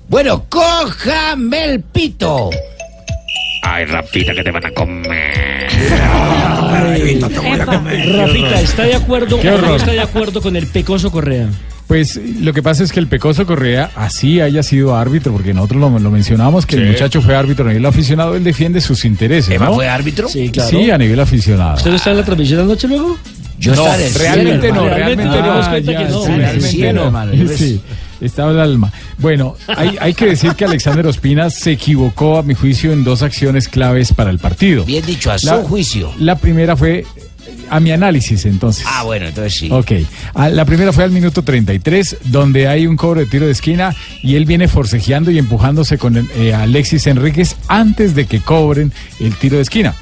Bueno, cójame el pito. Ay, Rafita, que te van a comer. Rafita, ¿está de acuerdo Qué o no horror. está de acuerdo con el Pecoso Correa? Pues lo que pasa es que el Pecoso Correa así haya sido árbitro, porque nosotros lo, lo mencionamos, que el Sí. muchacho fue árbitro a nivel aficionado, él defiende sus intereses. ¿Emma ¿no? fue árbitro? Sí, claro. Sí, a nivel aficionado. ¿Usted no está en la transmisión anoche luego? Yo no, cielo, realmente no, realmente nos dimos no. cuenta ya, que no. sí, hermano, yo Sí, estaba el alma. Bueno, hay, hay que decir que Alexander Ospina se equivocó, a mi juicio, en dos acciones claves para el partido. Bien dicho, a su juicio. La primera fue a mi análisis, entonces. Ah, bueno, entonces sí. Ok, Ah, la primera fue al minuto 33, donde hay un cobro de tiro de esquina y él viene forcejeando y empujándose con el, eh, Alexis Enríquez antes de que cobren el tiro de esquina.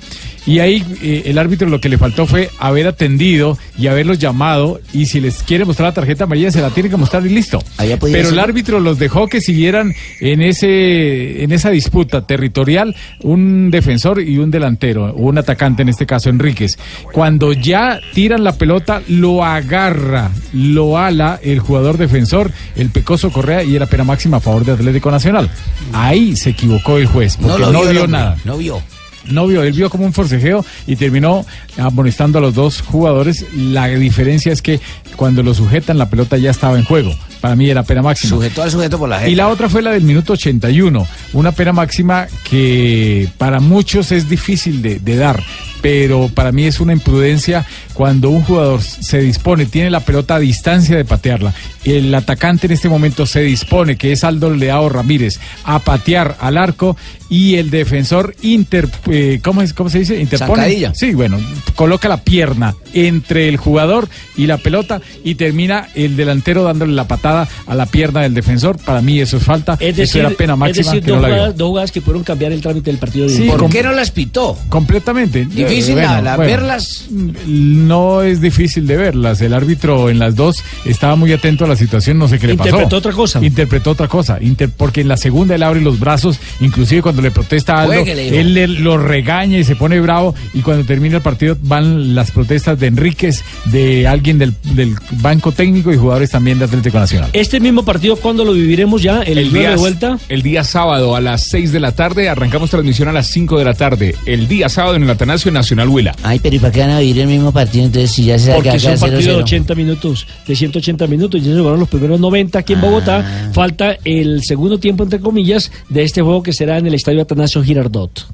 Y ahí eh, el árbitro lo que le faltó fue haber atendido y haberlos llamado y si les quiere mostrar la tarjeta amarilla se la tiene que mostrar y listo. Pero el árbitro los dejó que siguieran en ese en esa disputa territorial un defensor y un delantero, o un atacante en este caso Enríquez. Cuando ya tiran la pelota lo agarra, lo ala el jugador defensor, el Pecoso Correa y era pena máxima a favor de Atlético Nacional. Ahí se equivocó el juez porque no, vio nada. No vio. No vio, él vio como un forcejeo y terminó amonestando a los dos jugadores. La diferencia es que cuando lo sujetan la pelota ya estaba en juego. Para mí era pena máxima. Sujetó al sujeto por la gente. Y la otra fue la del minuto 81, una pena máxima que para muchos es difícil de, de dar, pero para mí es una imprudencia cuando un jugador se dispone, tiene la pelota a distancia de patearla, el atacante en este momento se dispone, que es Aldo Leao Ramírez, a patear al arco y el defensor inter, eh, ¿cómo, es, ¿cómo se dice? Interpone. Zancadilla. Sí, bueno, coloca la pierna entre el jugador y la pelota y termina el delantero dándole la patada a la pierna del defensor. Para mí eso es falta. Es eso decir, era pena es máxima decir que dos, no jugadas, dos jugadas que pudieron cambiar el trámite del partido de Sí. ¿Por qué no las pitó? Completamente. Difícil Eh, bueno, verlas. No es difícil de verlas. El árbitro en las dos estaba muy atento a la situación, no sé qué le pasó. Interpretó otra cosa. Interpretó otra cosa. Inter- porque en la segunda él abre los brazos, inclusive cuando le protesta a Aldo, Jueguele, hijo. él le- lo regaña y se pone bravo. Y cuando termina el partido van las protestas de Enríquez, de alguien del, del banco técnico y jugadores también de Atlético Nacional. Este mismo partido, ¿cuándo lo viviremos ya? ¿El, El día- de vuelta? el día sábado a las 6 de la tarde, arrancamos transmisión a las 5 de la tarde. El día sábado en el Atanasio Nacional Huila. Ay, pero ¿y para qué van a vivir el mismo partido? Entonces, si ya se Porque es acaba un partido de 0-0. 80 minutos, de 180 minutos, ya se jugaron los primeros 90 aquí en Ah. Bogotá. Falta el segundo tiempo, entre comillas, de este juego que será en el Estadio Atanasio Girardot.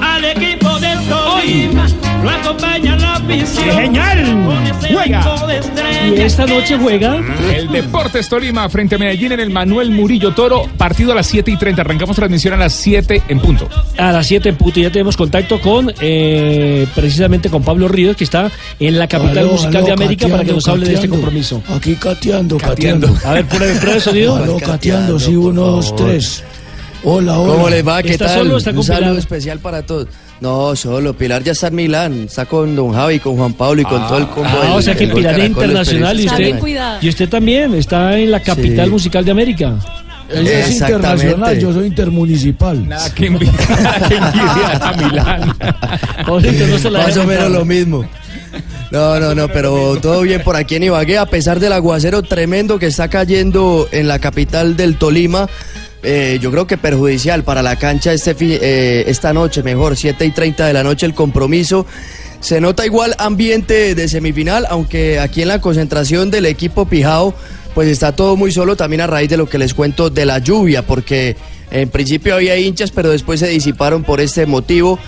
Al equipo del Tolima lo acompaña. Genial! Con ese Juega. de. Y esta noche juega El Deportes Tolima frente a Medellín en el Manuel Murillo Toro. Partido a las 7 y 30. Arrancamos transmisión a las 7 en punto. a las 7 en punto. Ya tenemos contacto con, eh, precisamente con Pablo Ríos, que está en la capital Aló, musical aló, de América, para que nos hable de este compromiso. Aquí cateando, Cateando. cateando. A ver, pruebe el sonido. Aló, cateando, sí, uno, dos, tres. Hola, hola. ¿Cómo les va? ¿Qué ¿Está tal? solo Un saludo especial para todos. No, solo. Pilar ya está en Milán. Está con Don Javi, con Juan Pablo y con todo el combo. Ah, del- o sea que Pilar es internacional y usted, y usted también está en la capital Sí. musical de América. Él es internacional, yo soy intermunicipal. Nada que envidiar, a Milán. Pablito, no se la Más o menos lo mismo. No, no, no, pero todo bien por aquí en Ibagué, a pesar del aguacero tremendo que está cayendo en la capital del Tolima. Eh, yo creo que perjudicial para la cancha este eh, esta noche, mejor, 7 y 30 de la noche el compromiso. Se nota igual ambiente de semifinal, aunque aquí en la concentración del equipo Pijao, pues está todo muy solo también a raíz de lo que les cuento de la lluvia, porque en principio había hinchas, pero después se disiparon por este motivo.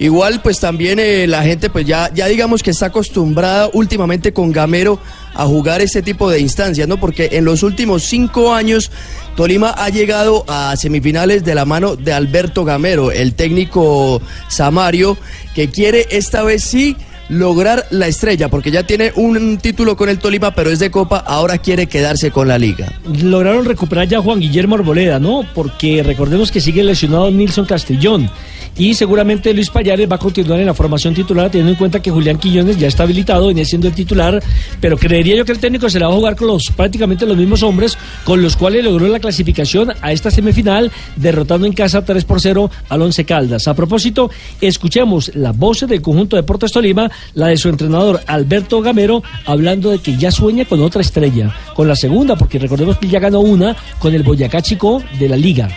Igual, pues también eh, la gente, pues ya, ya digamos que está acostumbrada últimamente con Gamero a jugar este tipo de instancias, ¿no? Porque en los últimos cinco años Tolima ha llegado a semifinales de la mano de Alberto Gamero, el técnico Samario, que quiere esta vez sí lograr la estrella, porque ya tiene un título con el Tolima, pero es de Copa, ahora quiere quedarse con la liga. lograron recuperar ya a Juan Guillermo Arboleda, ¿no? Porque recordemos que sigue lesionado Nilson Castellón. Y seguramente Luis Payares va a continuar en la formación titular, teniendo en cuenta que Julián Quillones ya está habilitado, venía siendo el titular. Pero creería yo que el técnico se la va a jugar con los prácticamente los mismos hombres con los cuales logró la clasificación a esta semifinal, derrotando en casa 3 por 0 al Once Caldas. A propósito, escuchemos la voz del conjunto de Deportes Tolima, la de su entrenador Alberto Gamero, hablando de que ya sueña con otra estrella, con la segunda, porque recordemos que ya ganó una con el Boyacá Chico de la Liga.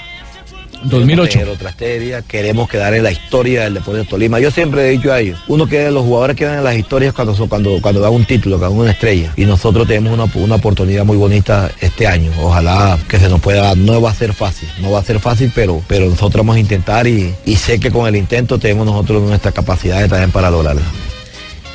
2008. Queremos otra estrella, queremos quedar en la historia del Deportes Tolima. Yo siempre he dicho a ellos, uno que los jugadores quedan en las historias cuando, son- cuando, cuando dan un título, cuando dan una estrella. Y nosotros tenemos una, una oportunidad muy bonita este año. Ojalá que se nos pueda dar. No va a ser fácil, no va a ser fácil, pero, pero nosotros vamos a intentar y, y sé que con el intento tenemos nosotros nuestra capacidad también para lograrlo.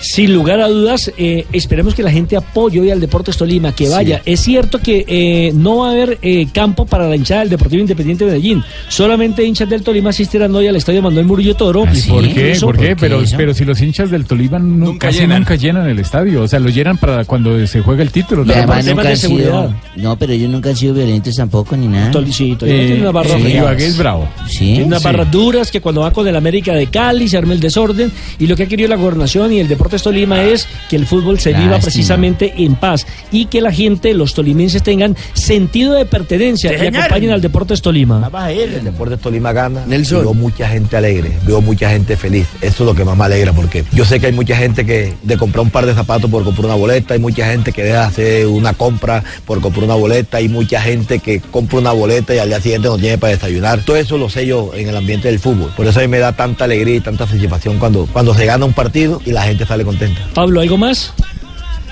Sin lugar a dudas, eh, esperemos que la gente apoye hoy al Deportes Tolima, que vaya. Es cierto que eh, no va a haber eh, campo para la hinchada del Deportivo Independiente de Medellín. Solamente hinchas del Tolima asistirán hoy al Estadio Manuel Murillo Toro. ¿Y por qué? ¿Por qué? Pero, pero si los hinchas del Tolima nu- casi llenan. nunca llenan el estadio. O sea, lo llenan para cuando se juega el título. Y nada además más. nunca han sido, no, pero ellos nunca han sido violentos tampoco ni nada. Tol- sí, Tolima Eh, tiene una barra sí, es bravo. Sí. Tiene unas Sí. barras duras que cuando va con el América de Cali se arma el desorden y lo que ha querido la gobernación y el Deportes Tolima es que el fútbol se viva precisamente en paz y que la gente, los tolimenses tengan sentido de pertenencia y acompañen al Deportes Tolima. El Deportes Tolima gana. Veo mucha gente alegre, veo mucha gente feliz. Eso es lo que más me alegra porque yo sé que hay mucha gente que de comprar un par de zapatos por comprar una boleta, hay mucha gente que deja hacer una compra por comprar una boleta, hay mucha gente que compra una boleta y al día siguiente no tiene para desayunar. Todo eso lo sé yo en el ambiente del fútbol. Por eso a mí me da tanta alegría y tanta satisfacción cuando, cuando se gana un partido y la gente sale contenta. Pablo, ¿algo más?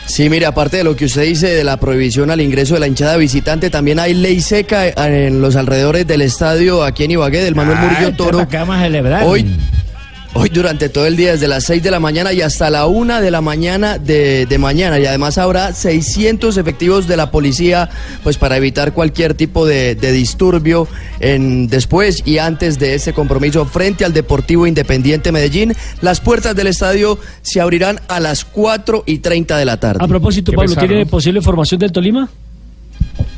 Sí, mire, aparte de lo que usted dice de la prohibición al ingreso de la hinchada visitante, también hay ley seca en los alrededores del estadio aquí en Ibagué, del Manuel Murillo Toro. ¿Qué vamos a celebrar? Hoy, hoy durante todo el día, desde las 6 de la mañana y hasta la 1 de la mañana de, de mañana. Y además habrá 600 efectivos de la policía, pues para evitar cualquier tipo de, de disturbio en, después y antes de ese compromiso frente al Deportivo Independiente Medellín. Las puertas del estadio se abrirán a las 4 y 30 de la tarde. A propósito, Pablo, ¿tiene posible formación del Tolima?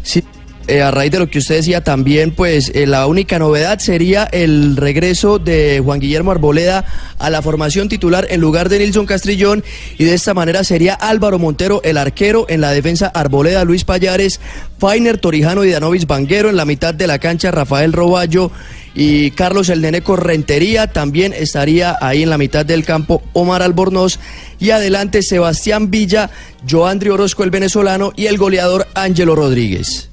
Sí. Eh, a raíz de lo que usted decía también, pues eh, la única novedad sería el regreso de Juan Guillermo Arboleda a la formación titular en lugar de Nilson Castrillón y de esta manera sería Álvaro Montero el arquero en la defensa. Arboleda, Luis Payares, Fainer Torijano y Danovis Banguero en la mitad de la cancha Rafael Roballo y Carlos El Nene Correntería. También estaría ahí en la mitad del campo Omar Albornoz. Y adelante Sebastián Villa, Joandri Orozco el venezolano y el goleador Ángelo Rodríguez.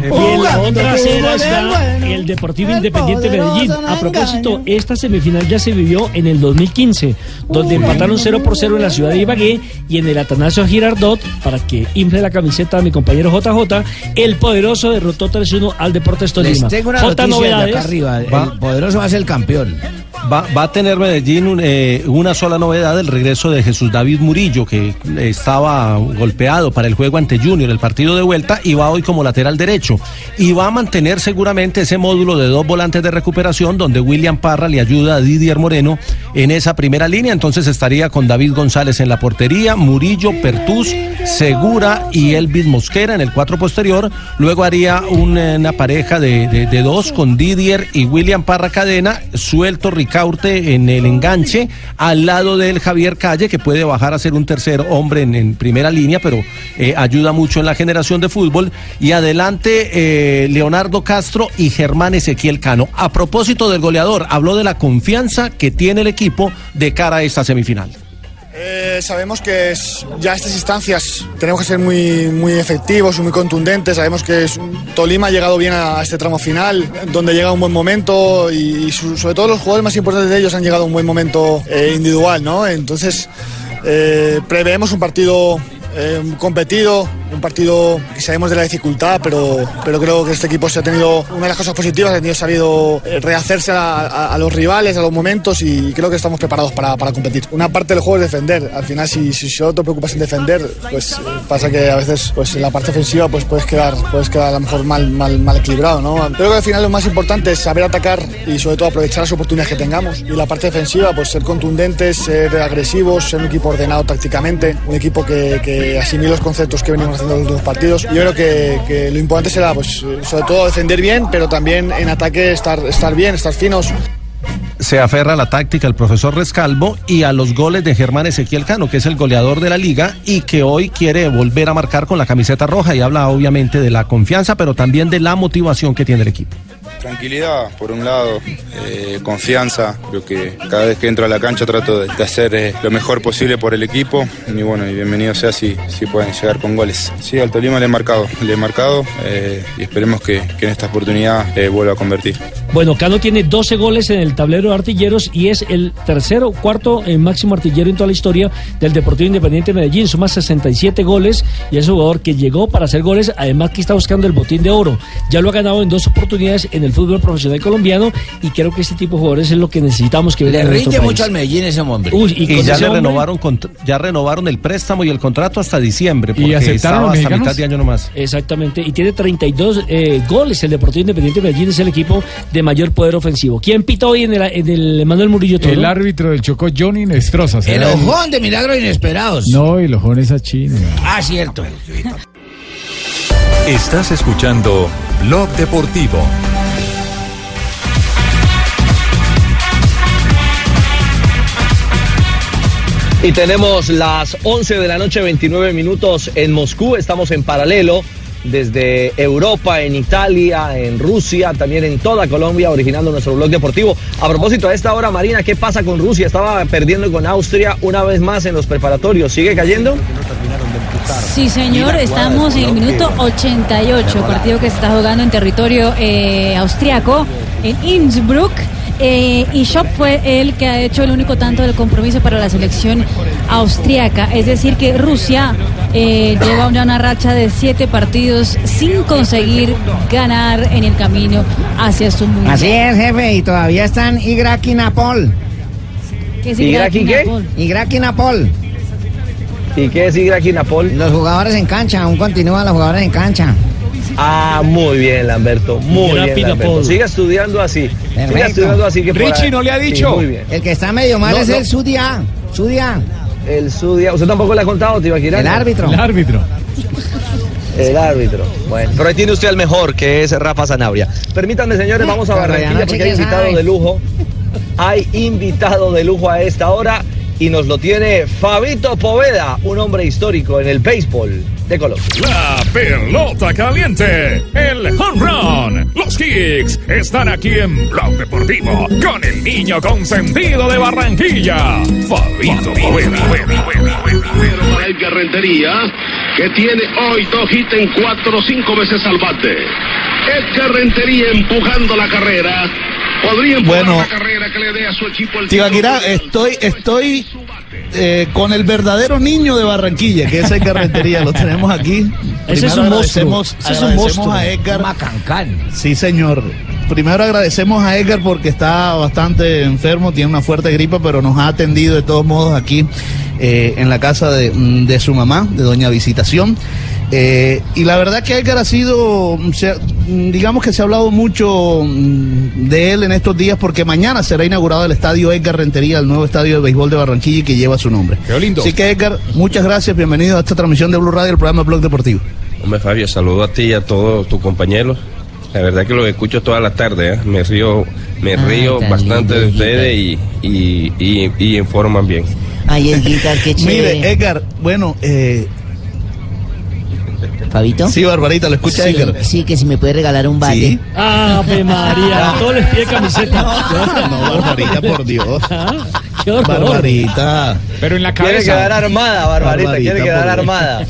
Y en la otra acera está el Deportivo Independiente Medellín. A propósito, esta semifinal ya se vivió en el 2015, donde empataron 0 por 0 en la ciudad de Ibagué y en el Atanasio Girardot, para que infle la camiseta a mi compañero JJ, el poderoso derrotó 3-1 al Deportes Tolima. tengo una J, noticia de novedades. acá arriba. El Va- poderoso va a ser el campeón. Va, va a tener Medellín eh, una sola novedad, el regreso de Jesús David Murillo, que estaba golpeado para el juego ante Junior, el partido de vuelta, y va hoy como lateral derecho. Y va a mantener seguramente ese módulo de dos volantes de recuperación, donde William Parra le ayuda a Didier Moreno en esa primera línea. Entonces estaría con David González en la portería, Murillo, Pertús, Segura y Elvis Mosquera en el cuatro posterior. Luego haría una, una pareja de, de- de dos con Didier y William Parra Cadena, suelto Ricaurte en el enganche, al lado del Javier Calle, que puede bajar a ser un tercer hombre en, primera línea, pero eh, ayuda mucho en la generación de fútbol. Y adelante eh, Leonardo Castro y Germán Ezequiel Cano. A propósito del goleador, habló de la confianza que tiene el equipo de cara a esta semifinal. Eh, sabemos que es- ya estas instancias tenemos que ser muy, muy efectivos y muy contundentes. Sabemos que Tolima ha llegado bien a, este tramo final, donde llega un buen momento y, y sobre todo los jugadores más importantes de ellos han llegado a un buen momento eh, individual, ¿no? Entonces eh, preveemos un partido eh, competido, un partido que sabemos de la dificultad, pero, pero creo que este equipo se ha tenido, una de las cosas positivas, ha tenido sabido eh, rehacerse a, los rivales, a los momentos y creo que estamos preparados para, para competir. Una parte del juego es defender, al final si, si solo te preocupas en defender, pues eh, pasa que a veces pues en la parte ofensiva pues puedes quedar, puedes quedar a lo mejor mal, mal, mal equilibrado, ¿no? Creo que al final lo más importante es saber atacar y sobre todo aprovechar las oportunidades que tengamos y la parte defensiva pues ser contundentes, ser agresivos, ser un equipo ordenado tácticamente, un equipo que asimile los conceptos que venimos haciendo en los últimos partidos. Yo creo que, que lo importante será pues eh, sobre todo defender bien, pero también en ataque estar, estar bien, estar finos. se aferra a la táctica el profesor Rescalvo y a los goles de Germán Ezequiel Cano, que es el goleador de la liga y que hoy quiere volver a marcar con la camiseta roja y habla obviamente de la confianza, pero también de la motivación que tiene el equipo. Tranquilidad, por un lado, eh, confianza. Creo que cada vez que entro a la cancha trato de, hacer eh, lo mejor posible por el equipo. Y bueno, y bienvenido sea si, si pueden llegar con goles. Sí, al Tolima le he marcado, le he marcado eh, y esperemos que, que en esta oportunidad vuelva a convertir. Bueno, Cano tiene 12 goles en el tablero de artilleros y es el tercero, cuarto máximo artillero en toda la historia del Deportivo Independiente de Medellín. Suma 67 goles y es un jugador que llegó para hacer goles, además que está buscando el botín de oro. Ya lo ha ganado en dos oportunidades en el fútbol profesional colombiano y creo que este tipo de jugadores es lo que necesitamos que Le vengan a nuestro rinde país. mucho al Medellín ese hombre. Uy, Y, y ya le hombre- renovaron contr- ya renovaron el préstamo y el contrato hasta diciembre, ¿Y porque aceptaron estaba los hasta mitad de año nomás. Exactamente, y tiene 32 eh, goles. El Deportivo Independiente de Medellín es el equipo de mayor poder ofensivo. ¿Quién pitó hoy en el, en el Manuel Murillo Toro? El árbitro del Chocó, Johnny Nestroza. El ojón de milagros inesperados. No, el ojón es a Chino. Ah, cierto. Estás escuchando Blog Deportivo. Y tenemos las 11 de la noche, 29 minutos en Moscú. Estamos en paralelo desde Europa, en Italia, en Rusia, también en toda Colombia, originando nuestro blog deportivo. A propósito, a esta hora, Marina, ¿qué pasa con Rusia? Estaba perdiendo con Austria una vez más en los preparatorios. ¿Sigue cayendo? Sí, señor, estamos en el minuto 88, partido que se está jugando en territorio eh, austriaco, en Innsbruck. eh, y Schopp fue el que ha hecho el único tanto del compromiso para la selección austriaca. Es decir, que Rusia eh, lleva ya una racha de siete partidos sin conseguir ganar en el camino hacia su mundial. Así es, jefe, y todavía están Igraki Napol. ¿Qué es ¿Igraki qué? Napol? Igraki Napol. ¿Y qué es Igraki Napol? Los jugadores en cancha, aún continúan los jugadores en cancha. Ah, muy bien, Lamberto. Muy bien, Lamberto. Siga estudiando así. Siga Perfecto. estudiando así que por ahí- Sí, muy bien. El que está medio mal No, es no. el Sudia. Sudia. El Sudia. ¿Usted tampoco le ha contado, Tibaquirá? El árbitro. El árbitro. El árbitro. Bueno, pero ahí tiene usted al mejor, que es Rafa Zanabria. Permítanme, señores, vamos a Barranquilla no porque hay invitado de lujo. Hay invitado de lujo a esta hora y nos lo tiene Fabito Poveda, un hombre histórico en el béisbol de Colombia. La pelota caliente, el home run, los kicks están aquí en Blog Deportivo con el niño consentido de Barranquilla, Fabito Poveda. para Edgar Rentería, que tiene hoy dos hits en cuatro o cinco veces al bate. Edgar Rentería empujando la carrera. Podría empujar Bueno. la carrera que le dé a su equipo el Tibaquirá, estoy, estoy eh, con el verdadero niño de Barranquilla, que es Edgar Rentería, lo tenemos aquí. Ese es un monstruo. agradecemos- Ese es un agradecemos monstruo. a Edgar. Macancán. Sí, señor. Primero agradecemos a Edgar porque está bastante enfermo, tiene una fuerte gripa, pero nos ha atendido de todos modos aquí eh, en la casa de, mm, de su mamá, de Doña Visitación. Eh, y la verdad que Edgar ha sido, se digamos que se ha hablado mucho mm, de él en estos días porque mañana será inaugurado el estadio Edgar Rentería, el nuevo estadio de béisbol de Barranquilla y que lleva su nombre. Qué lindo. Así que Edgar, muchas gracias, bienvenido a esta transmisión de Blue Radio, el programa Blog Deportivo. Hombre Fabio, saludo a ti y a todos tus compañeros. La verdad que los escucho toda la tarde, ¿eh? me río, me Ah, río tan bastante de ustedes y, y, y, y informan bien. Ay, Edgar, qué chévere. Mire, Edgar, bueno, eh, ¿Fabito? Sí, Barbarita, lo escucha sí, Edgar. Sí, que si me puede regalar un bate. Sí. Ave María, todos les pide camiseta. No, Barbarita, por Dios. Qué horror. Barbarita. Pero en la Quiere cabeza. quedar armada, Barbarita, Barbarita, quiere quedar armada.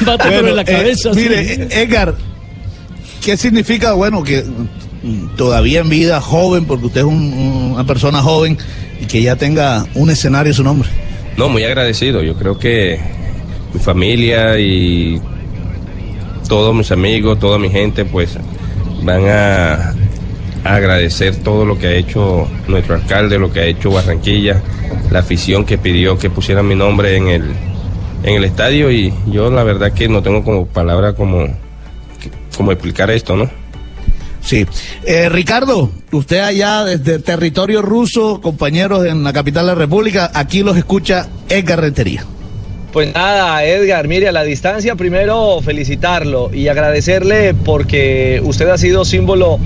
Un bate pero en la eh, cabeza. sí. mire, Edgar, ¿qué significa, bueno, que todavía en vida, joven, porque usted es un- una persona joven y que ya tenga un escenario a su nombre? No, muy agradecido. Yo creo que mi familia y todos mis amigos, toda mi gente, pues van a, agradecer todo lo que ha hecho nuestro alcalde, lo que ha hecho Barranquilla, la afición que pidió que pusieran mi nombre en el, en el estadio y yo la verdad que no tengo como palabra como, como explicar esto, ¿no? Sí. Eh, Ricardo, usted allá desde territorio ruso, compañeros en la capital de la República, aquí los escucha Edgar Rentería. Pues nada, Edgar, mire, a la distancia primero felicitarlo y agradecerle porque usted ha sido símbolo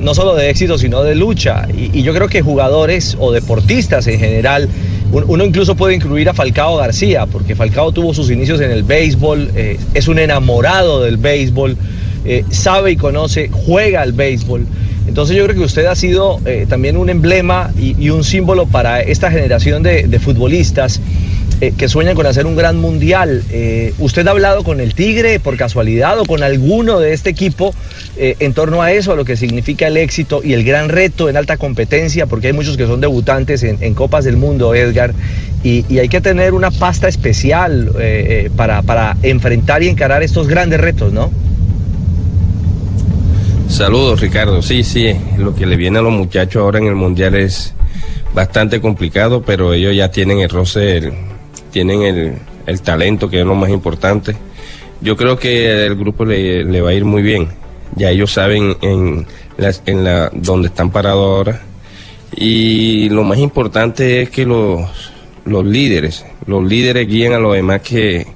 no solo de éxito, sino de lucha. Y, yo creo que jugadores o deportistas en general, un- uno incluso puede incluir a Falcao García, porque Falcao tuvo sus inicios en el béisbol, eh, es un enamorado del béisbol, eh, sabe y conoce, juega al béisbol. Entonces yo creo que usted ha sido eh, también un emblema y, un símbolo para esta generación de futbolistas eh, que sueñan con hacer un gran mundial. Eh, ¿Usted ha hablado con el Tigre por casualidad o con alguno de este equipo eh, en torno a eso, a lo que significa el éxito y el gran reto en alta competencia? Porque hay muchos que son debutantes en, Copas del Mundo, Edgar, y, hay que tener una pasta especial para, para enfrentar y encarar estos grandes retos, ¿no? Saludos, Ricardo. Sí, sí, lo que le viene a los muchachos ahora en el Mundial es bastante complicado, pero ellos ya tienen el roce, tienen el, el talento, que es lo más importante. Yo creo que el grupo le, le va a ir muy bien. Ya ellos saben en, las, en la donde están parados ahora. Y lo más importante es que los, los líderes, los líderes guíen a los demás que,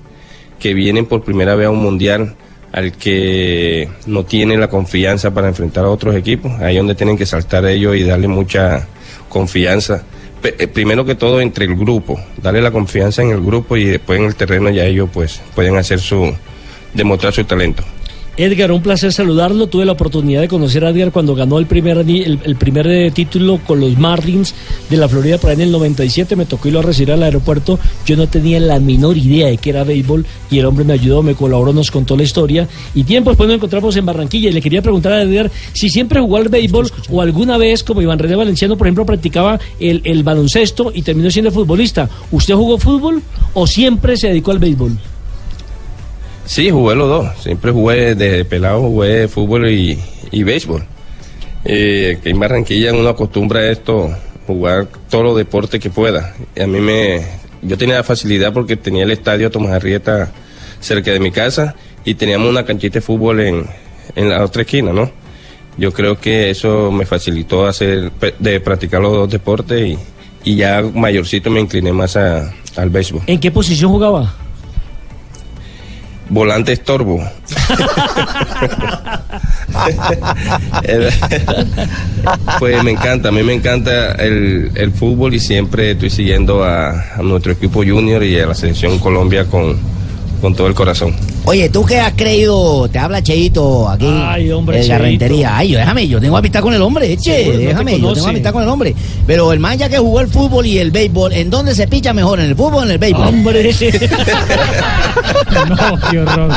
que vienen por primera vez a un mundial al que no tiene la confianza para enfrentar a otros equipos. Ahí es donde tienen que saltar ellos y darle mucha confianza. Eh, Primero que todo entre el grupo, darle la confianza en el grupo y después en el terreno ya ellos pues pueden hacer su, demostrar su talento. Edgar, un placer saludarlo. Tuve la oportunidad de conocer a Edgar cuando ganó el primer, el, el primer eh, título con los Marlins de la Florida por ahí en el 97. Me tocó irlo a recibir al aeropuerto. Yo no tenía la menor idea de que era béisbol y el hombre me ayudó, me colaboró, nos contó la historia. Y tiempo después nos encontramos en Barranquilla y le quería preguntar a Edgar si siempre jugó al béisbol o alguna vez, como Iván René Valenciano, por ejemplo, practicaba el, el baloncesto y terminó siendo futbolista. ¿Usted jugó fútbol o siempre se dedicó al béisbol? Sí, jugué los dos. Siempre jugué desde pelado, jugué fútbol y, y béisbol. Eh, que en Barranquilla uno acostumbra a esto, jugar todos los deportes que pueda. Y a mí me, yo tenía la facilidad porque tenía el estadio Tomás Arrieta cerca de mi casa y teníamos una canchita de fútbol en, en la otra esquina, ¿no? Yo creo que eso me facilitó hacer, de practicar los dos deportes y, y ya mayorcito me incliné más a- al béisbol. ¿En qué posición jugaba? Volante estorbo. Pues me encanta, a mí me encanta el, el fútbol y siempre estoy siguiendo a, a nuestro equipo junior y a la selección Colombia con, con todo el corazón. Oye, ¿tú qué has creído? Te habla Cheito aquí. Ay, hombre, de Cheito. Garrentería. Ay, yo, déjame, yo tengo amistad con el hombre, eche, Seguro, no te déjame, yo tengo amistad con el hombre. Pero el man ya que jugó el fútbol y el béisbol, ¿en dónde se picha mejor? ¿En el fútbol o en el béisbol? Hombre. No, qué horror.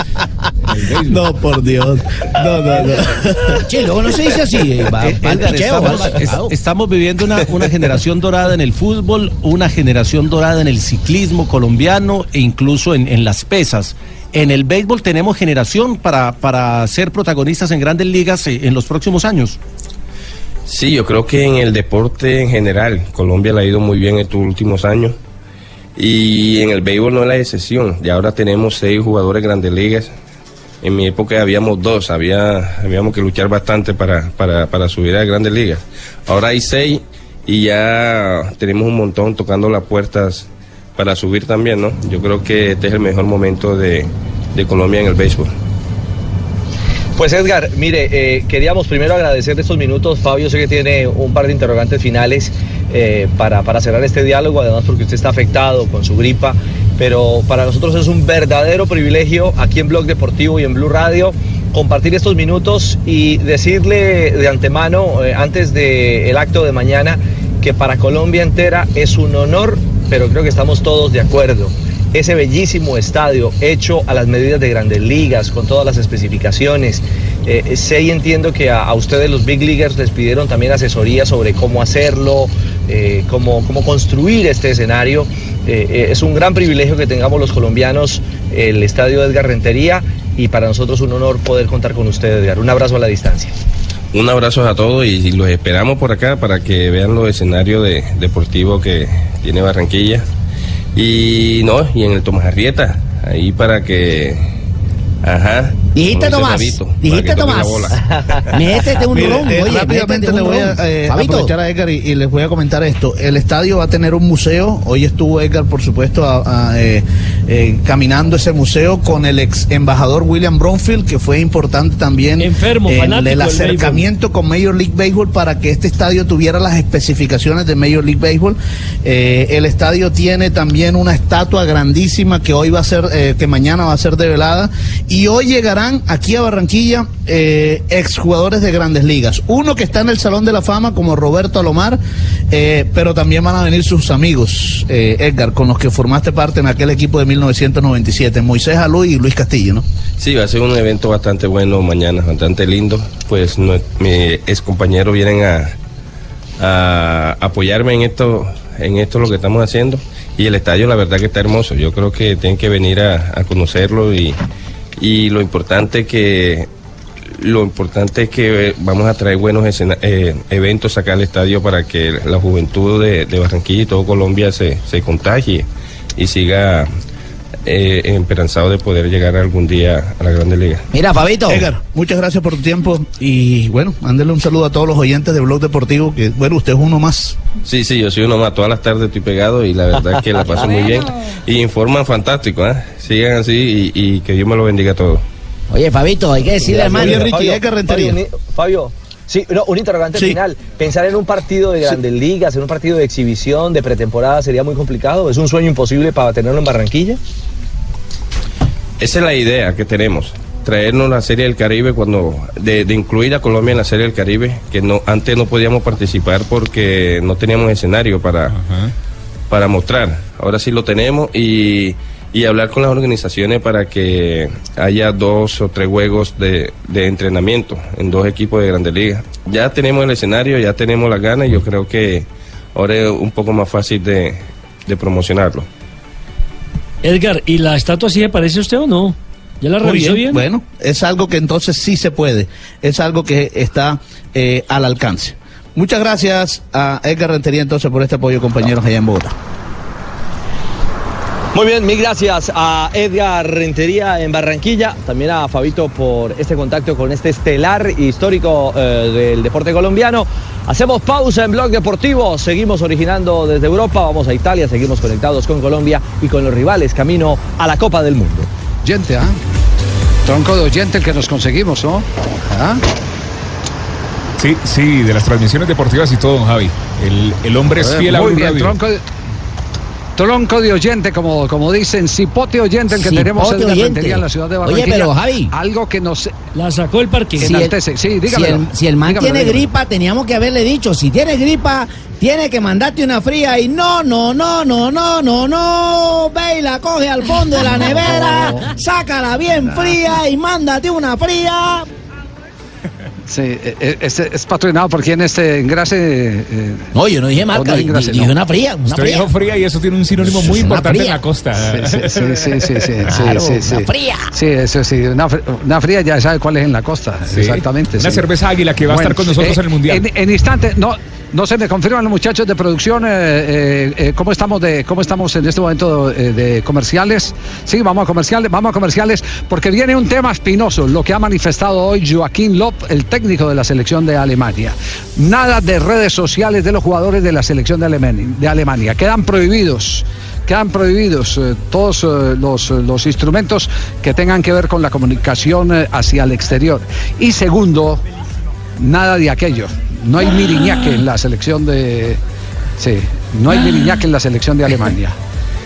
No, por Dios. No, no, no. Che, luego no se dice así. eh, va- Eh, Edgar, picheo, estamos, bacalao. es- estamos viviendo una, una generación dorada en el fútbol, una generación dorada en el ciclismo colombiano e incluso en, en las pesas. En el béisbol tenemos generación para, para ser protagonistas en grandes ligas eh, en los próximos años. Sí, yo creo que en el deporte en general, Colombia le ha ido muy bien estos últimos años. Y en el béisbol no es la excepción. Y ahora tenemos seis jugadores de grandes ligas. En mi época habíamos dos, había, habíamos que luchar bastante para, para, para subir a grandes ligas. Ahora hay seis y ya tenemos un montón tocando las puertas para subir también, ¿no? Yo creo que este es el mejor momento de, de Colombia en el béisbol. Pues Edgar, mire, eh, queríamos primero agradecer estos minutos. Fabio sé que tiene un par de interrogantes finales eh, para, para cerrar este diálogo, además porque usted está afectado con su gripa pero para nosotros es un verdadero privilegio aquí en Blog Deportivo y en Blue Radio compartir estos minutos y decirle de antemano, eh, antes del acto de mañana, que para Colombia entera es un honor, pero creo que estamos todos de acuerdo. Ese bellísimo estadio hecho a las medidas de grandes ligas, con todas las especificaciones. Eh, sé y entiendo que a, ustedes los Big Leaguers les pidieron también asesoría sobre cómo hacerlo, eh, cómo, cómo construir este escenario. Eh, eh, es un gran privilegio que tengamos los colombianos el estadio Edgar Rentería y para nosotros un honor poder contar con ustedes, Edgar. Un abrazo a la distancia. Un abrazo a todos y, y los esperamos por acá para que vean los escenarios de, deportivos que tiene Barranquilla. Y no, y en el Tomás Arrieta, ahí para que. Ajá. Dijiste, Tomás, Fabito, dijiste, Tomás. Métete un ron, eh, oye, rápidamente le voy a eh, aprovechar a Edgar y, y les voy a comentar esto. El estadio va a tener un museo. Hoy estuvo Edgar, por supuesto, a- a, eh, eh, caminando ese museo con el ex embajador William Bromfield, que fue importante también Enfermo, en fanático el acercamiento con Major League Baseball para que este estadio tuviera las especificaciones de Major League Baseball. Eh, el estadio tiene también una estatua grandísima que hoy va a ser, eh, que mañana va a ser develada. Y hoy llegarán aquí a Barranquilla exjugadores de grandes ligas. Uno que está en el Salón de la Fama como Roberto Alomar, pero también van a venir sus amigos, Edgar, con los que formaste parte en aquel equipo de 1997, Moisés Alú y Luis Castillo, ¿no? Sí, va a ser un evento bastante bueno mañana, bastante lindo. Pues no, mis ex compañeros vienen a, apoyarme en esto, en esto lo que estamos haciendo. Y el estadio, la verdad que está hermoso. Yo creo que tienen que venir a, conocerlo y, lo importante que lo importante es que eh, vamos a traer buenos eh, eventos acá al estadio para que la juventud de, de Barranquilla y todo Colombia se, se contagie y siga eh, esperanzado de poder llegar algún día a la Grande Liga. Mira, Fabito. Edgar, muchas gracias por tu tiempo y bueno, mándele un saludo a todos los oyentes de Blog Deportivo, que bueno, usted es uno más. Sí, sí, yo soy uno más. Todas las tardes estoy pegado y la verdad es que la paso muy bien. Y informan fantástico, ¿eh? Sigan así y, y que Dios me lo bendiga a todos. Oye, Fabito, hay que decirle, hermano. Fabio, Fabio, Fabio, sí, no, un interrogante Sí. final. Pensar en un partido de grandes ligas, en un partido de exhibición, de pretemporada, sería muy complicado. ¿Es un sueño imposible para tenerlo en Barranquilla? Esa es la idea que tenemos. Traernos la Serie del Caribe cuando de, de incluir a Colombia en la Serie del Caribe, que no antes no podíamos participar porque no teníamos escenario para, para mostrar. Ahora sí lo tenemos y, y hablar con las organizaciones para que haya dos o tres juegos de, de entrenamiento en dos equipos de Grandes Ligas. Ya tenemos el escenario, ya tenemos las ganas y yo creo que ahora es un poco más fácil de, de promocionarlo. Edgar, ¿y la estatua sí le parece a usted o no? ¿Ya la revisó bien? Bueno, es algo que entonces sí se puede, es algo que está eh, al alcance. Muchas gracias a Edgar Rentería entonces por este apoyo, compañeros, allá en Bogotá. Muy bien, mil gracias a Edgar Rentería en Barranquilla, también a Fabito por este contacto con este estelar histórico eh, del deporte colombiano. Hacemos pausa en Blog Deportivo, seguimos originando desde Europa, vamos a Italia, seguimos conectados con Colombia y con los rivales camino a la Copa del Mundo. Oyente, ¿ah? Tronco de oyente el que nos conseguimos, ¿no? ¿Ah? Sí, sí, de las transmisiones deportivas y todo, don Javi. El, el hombre es fiel a Muy Blue bien, Radio. tronco de, tronco de oyente, como, como dicen, cipote oyente el que Cipote tenemos en la oyente. rentería en la ciudad de Oye, Barranquilla. pero, Javi. Algo que nos La sacó el parque. Si el, si el- si el man Dígamelo, tiene dígamelo. gripa, teníamos que haberle dicho, si tiene gripa, tiene que mandarte una fría y no, no, no, no, no, no, no, ve y la coge al fondo de la nevera, sácala bien fría y mándate una fría. Sí, eh, eh, este es patrocinado por quien este engrase. eh, No, yo no dije marca, no engrase, dije no. una fría, una Usted fría. dijo fría y eso tiene un sinónimo muy Una importante en la costa. Sí, sí, sí, sí, sí, sí, Claro, sí, sí, una sí. fría. Sí, eso sí, una, fr- una fría ya sabe cuál es en la costa, Sí. exactamente. Una sí. cerveza águila que va a estar con nosotros eh, en el Mundial. En, en instante, no, no se me confirman los muchachos de producción eh, eh, eh, cómo estamos de cómo estamos en este momento de comerciales. Sí, vamos a comerciales, vamos a comerciales porque viene un tema espinoso, lo que ha manifestado hoy Joaquín Lop, el técnico de la selección de Alemania. Nada de redes sociales de los jugadores de la selección de Alemania, quedan prohibidos quedan prohibidos todos los, instrumentos que tengan que ver con la comunicación hacia el exterior. Y segundo, nada de aquello. No hay miriñaque en la selección de. Sí, no hay miriñaque en la selección de Alemania.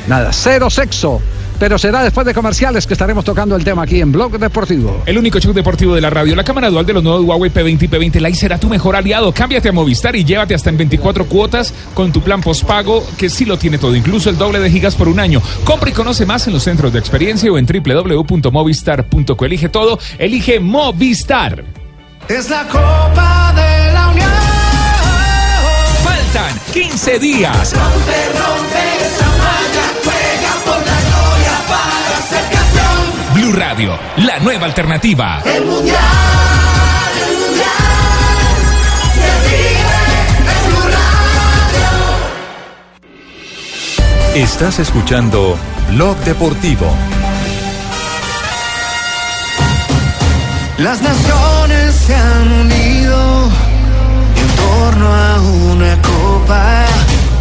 Nada, cero sexo. Pero será después de comerciales que estaremos tocando el tema aquí en Blog Deportivo. El único show deportivo de la radio, la cámara dual de los nuevos Huawei P20 y P20 Lite será tu mejor aliado. Cámbiate a Movistar y llévate hasta en 24 cuotas con tu plan postpago que sí lo tiene todo, incluso el doble de gigas por un año. Compra y conoce más en los centros de experiencia o en www.movistar.co. Elige todo, elige Movistar. Es la Copa de la Unión. Faltan 15 días. Rompe, rompe esa malla, juega por la gloria para ser campeón. Blue Radio, la nueva alternativa. El mundial, el mundial, se vive en Blue Radio. Estás escuchando Blog Deportivo. Las naciones se han unido en torno a una copa.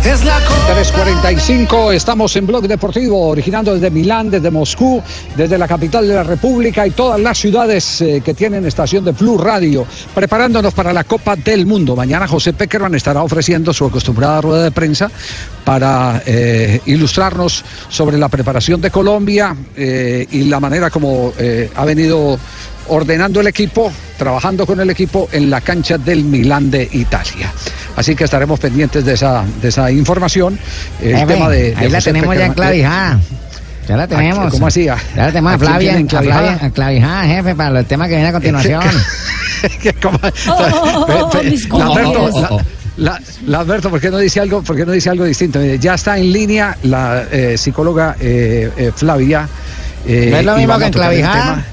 Es la copa. 3.45, estamos en Blog Deportivo, originando desde Milán, desde Moscú, desde la capital de la República y todas las ciudades eh, que tienen estación de Blue Radio, preparándonos para la Copa del Mundo. Mañana José Peckerman estará ofreciendo su acostumbrada rueda de prensa para eh, ilustrarnos sobre la preparación de Colombia eh, y la manera como ha venido ordenando el equipo, trabajando con el equipo en la cancha del Milán de Italia. Así que estaremos pendientes de esa, de esa información. El Jefe, tema de, de ahí la tenemos ya Peckerman. enclavijada. Ya la tenemos. ¿cómo así? Ya la tenemos ¿A Flavia, a jefe, para el tema que viene a continuación. La la- Alberto, ¿por qué no dice algo, por qué no dice algo distinto? Mire, Ya está en línea la eh, psicóloga eh, eh, Flavia. eh, ¿No es lo mismo que enclavijada?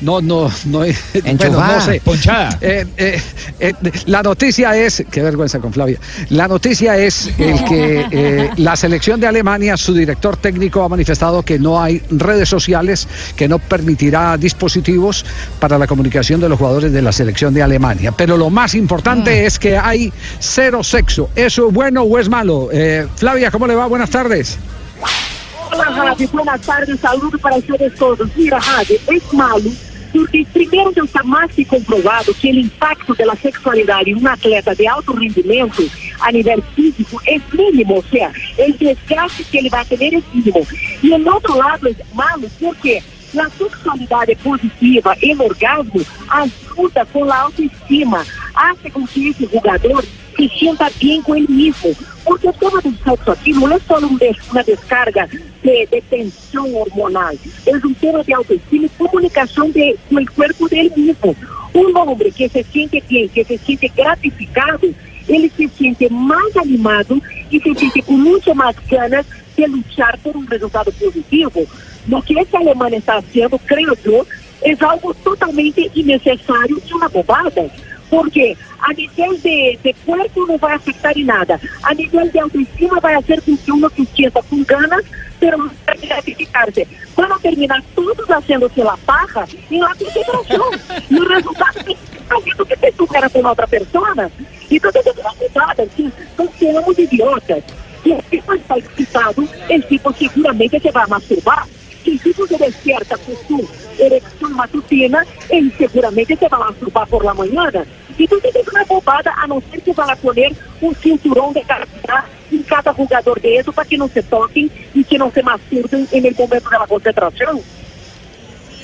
No, no, no. bueno, no sé. Ponchada. Eh, eh, eh, la noticia es, qué vergüenza con Flavia, la noticia es el que eh, la selección de Alemania, su director técnico ha manifestado que no hay redes sociales, que no permitirá dispositivos para la comunicación de los jugadores de la selección de Alemania. Pero lo más importante es que hay cero sexo. ¿Eso es bueno o es malo? Eh, Flavia, ¿cómo le va? Buenas tardes. Olá, Rabi. Boa tarde, saludo para vocês todos. Mira, Rabi, é malo, porque primeiro já está mais que comprovado que o impacto da sexualidade em um atleta de alto rendimento a nível físico é mínimo, ou seja, o desgaste que ele vai ter é mínimo. E o outro lado é malo porque a sexualidade positiva e o orgasmo ajuda com a autoestima, hace com que esse jogador se sienta bem com ele mesmo. Porque o tema do sexo aqui não é só um uma descarga de, de tensão hormonal, é um tema de autoestima e comunicação de, com o corpo dele mesmo. Um homem que se sente bem, que se sente gratificado, ele se sente mais animado e se sente com muito mais ganas de lutar por um resultado positivo. No que essa Alemanha está fazendo, creio eu, é algo totalmente innecessário e uma bobada. Porque a nível de, de corpo não vai afetar em nada. A nível de autoestima vai ser com que uno se sienta com ganas, pero não vai gratificar-se. Van a terminar todos fazendo-se la paja em la concentração. e o resultado é que que se supera com outra pessoa. Então, tem uma bobada, assim, então seremos idiotas. Se o tipo está excitado, el tipo seguramente se vai masturbar. Se o tipo se despierta com su erección matutina, ele seguramente se vai masturbar por la mañana. Então, é uma bobada, a não ser que vá poner um cinturão de carga em cada jogador de eso para que não se toquem e que não se masturbem en el momento da concentração.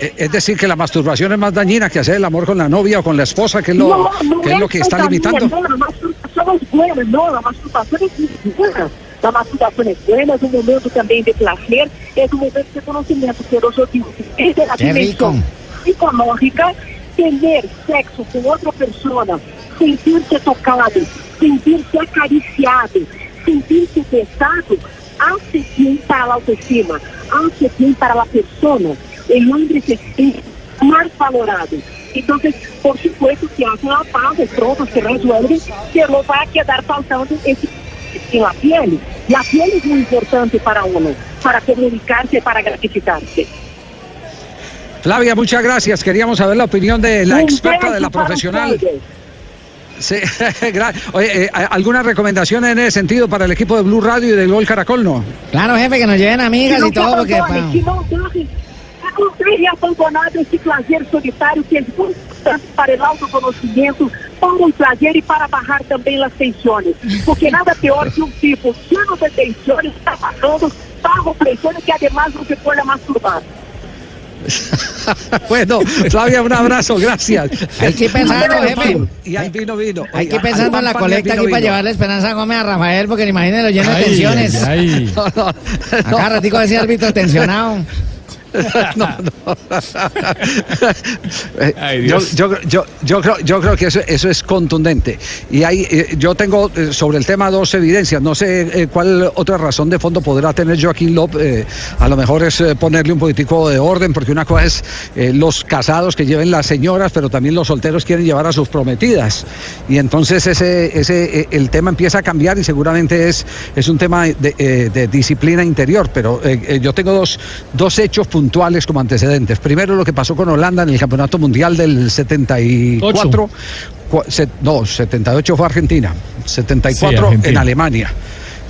Eh, Es decir, que la masturbación es más dañina que hacer el amor con la novia o con la esposa, que es lo, que es lo que está limitando. No, la masturbación es buena, no, la masturbación es muy buena. La masturbación es buena, es un momento también de placer, es un momento de conocimiento, pero yo digo, es de la dimensión psicológica, tener sexo con otra persona, sentirse tocado, sentirse acariciado, sentirse besado, hace bien para la autoestima, hace bien para la persona. El hombre se siente más valorado. Entonces, por supuesto, que hace la paz, pronto se resuelve, pero va a quedar faltando esse en la piel. La piel es muy importante para uno, para comunicarse, para gratificarse. Flavia, muchas gracias. Queríamos saber la opinión de la experta, de la profesional. Sí, Oye, eh, ¿alguna recomendación en ese sentido para el equipo de Blue Radio y del Gol Caracol, no? Claro, jefe, que nos lleven amigas y todo, porque... não não tenha abandonado esse prazer solitário que é muito importante para o autoconhecimento, para o prazer e para barrar também as tensões. Porque nada pior que um tipo lleno de tensões está passando bajo presión y que además no se pueda masturbar. bueno, Flavia, un abrazo, gracias. Hay que ir pensando, jefe. Y ahí vino, vino. Hay que ir pensando en la colecta aquí para llevarle esperanza Gómez a Rafael, porque imagínense, lo lleno de tensiones. ay, ay. No, no, Acá ratico ese árbitro tensionado. no, no. Yo, yo, yo, yo creo, yo creo que eso, eso es contundente. Y hay, eh, yo tengo eh, sobre el tema dos evidencias. No sé eh, cuál otra razón de fondo podrá tener Joaquín López. a lo mejor es ponerle un poquitico de orden, porque una cosa es los casados que lleven las señoras, pero también los solteros quieren llevar a sus prometidas. Y entonces ese, ese, el tema empieza a cambiar y seguramente es, es un tema de, de disciplina interior. Pero yo tengo dos, dos hechos puntuales como antecedentes. Primero lo que pasó con Holanda en el Campeonato Mundial del 74. Cua- se- no, 78 fue Argentina, 74 Sí, Argentina. en Alemania.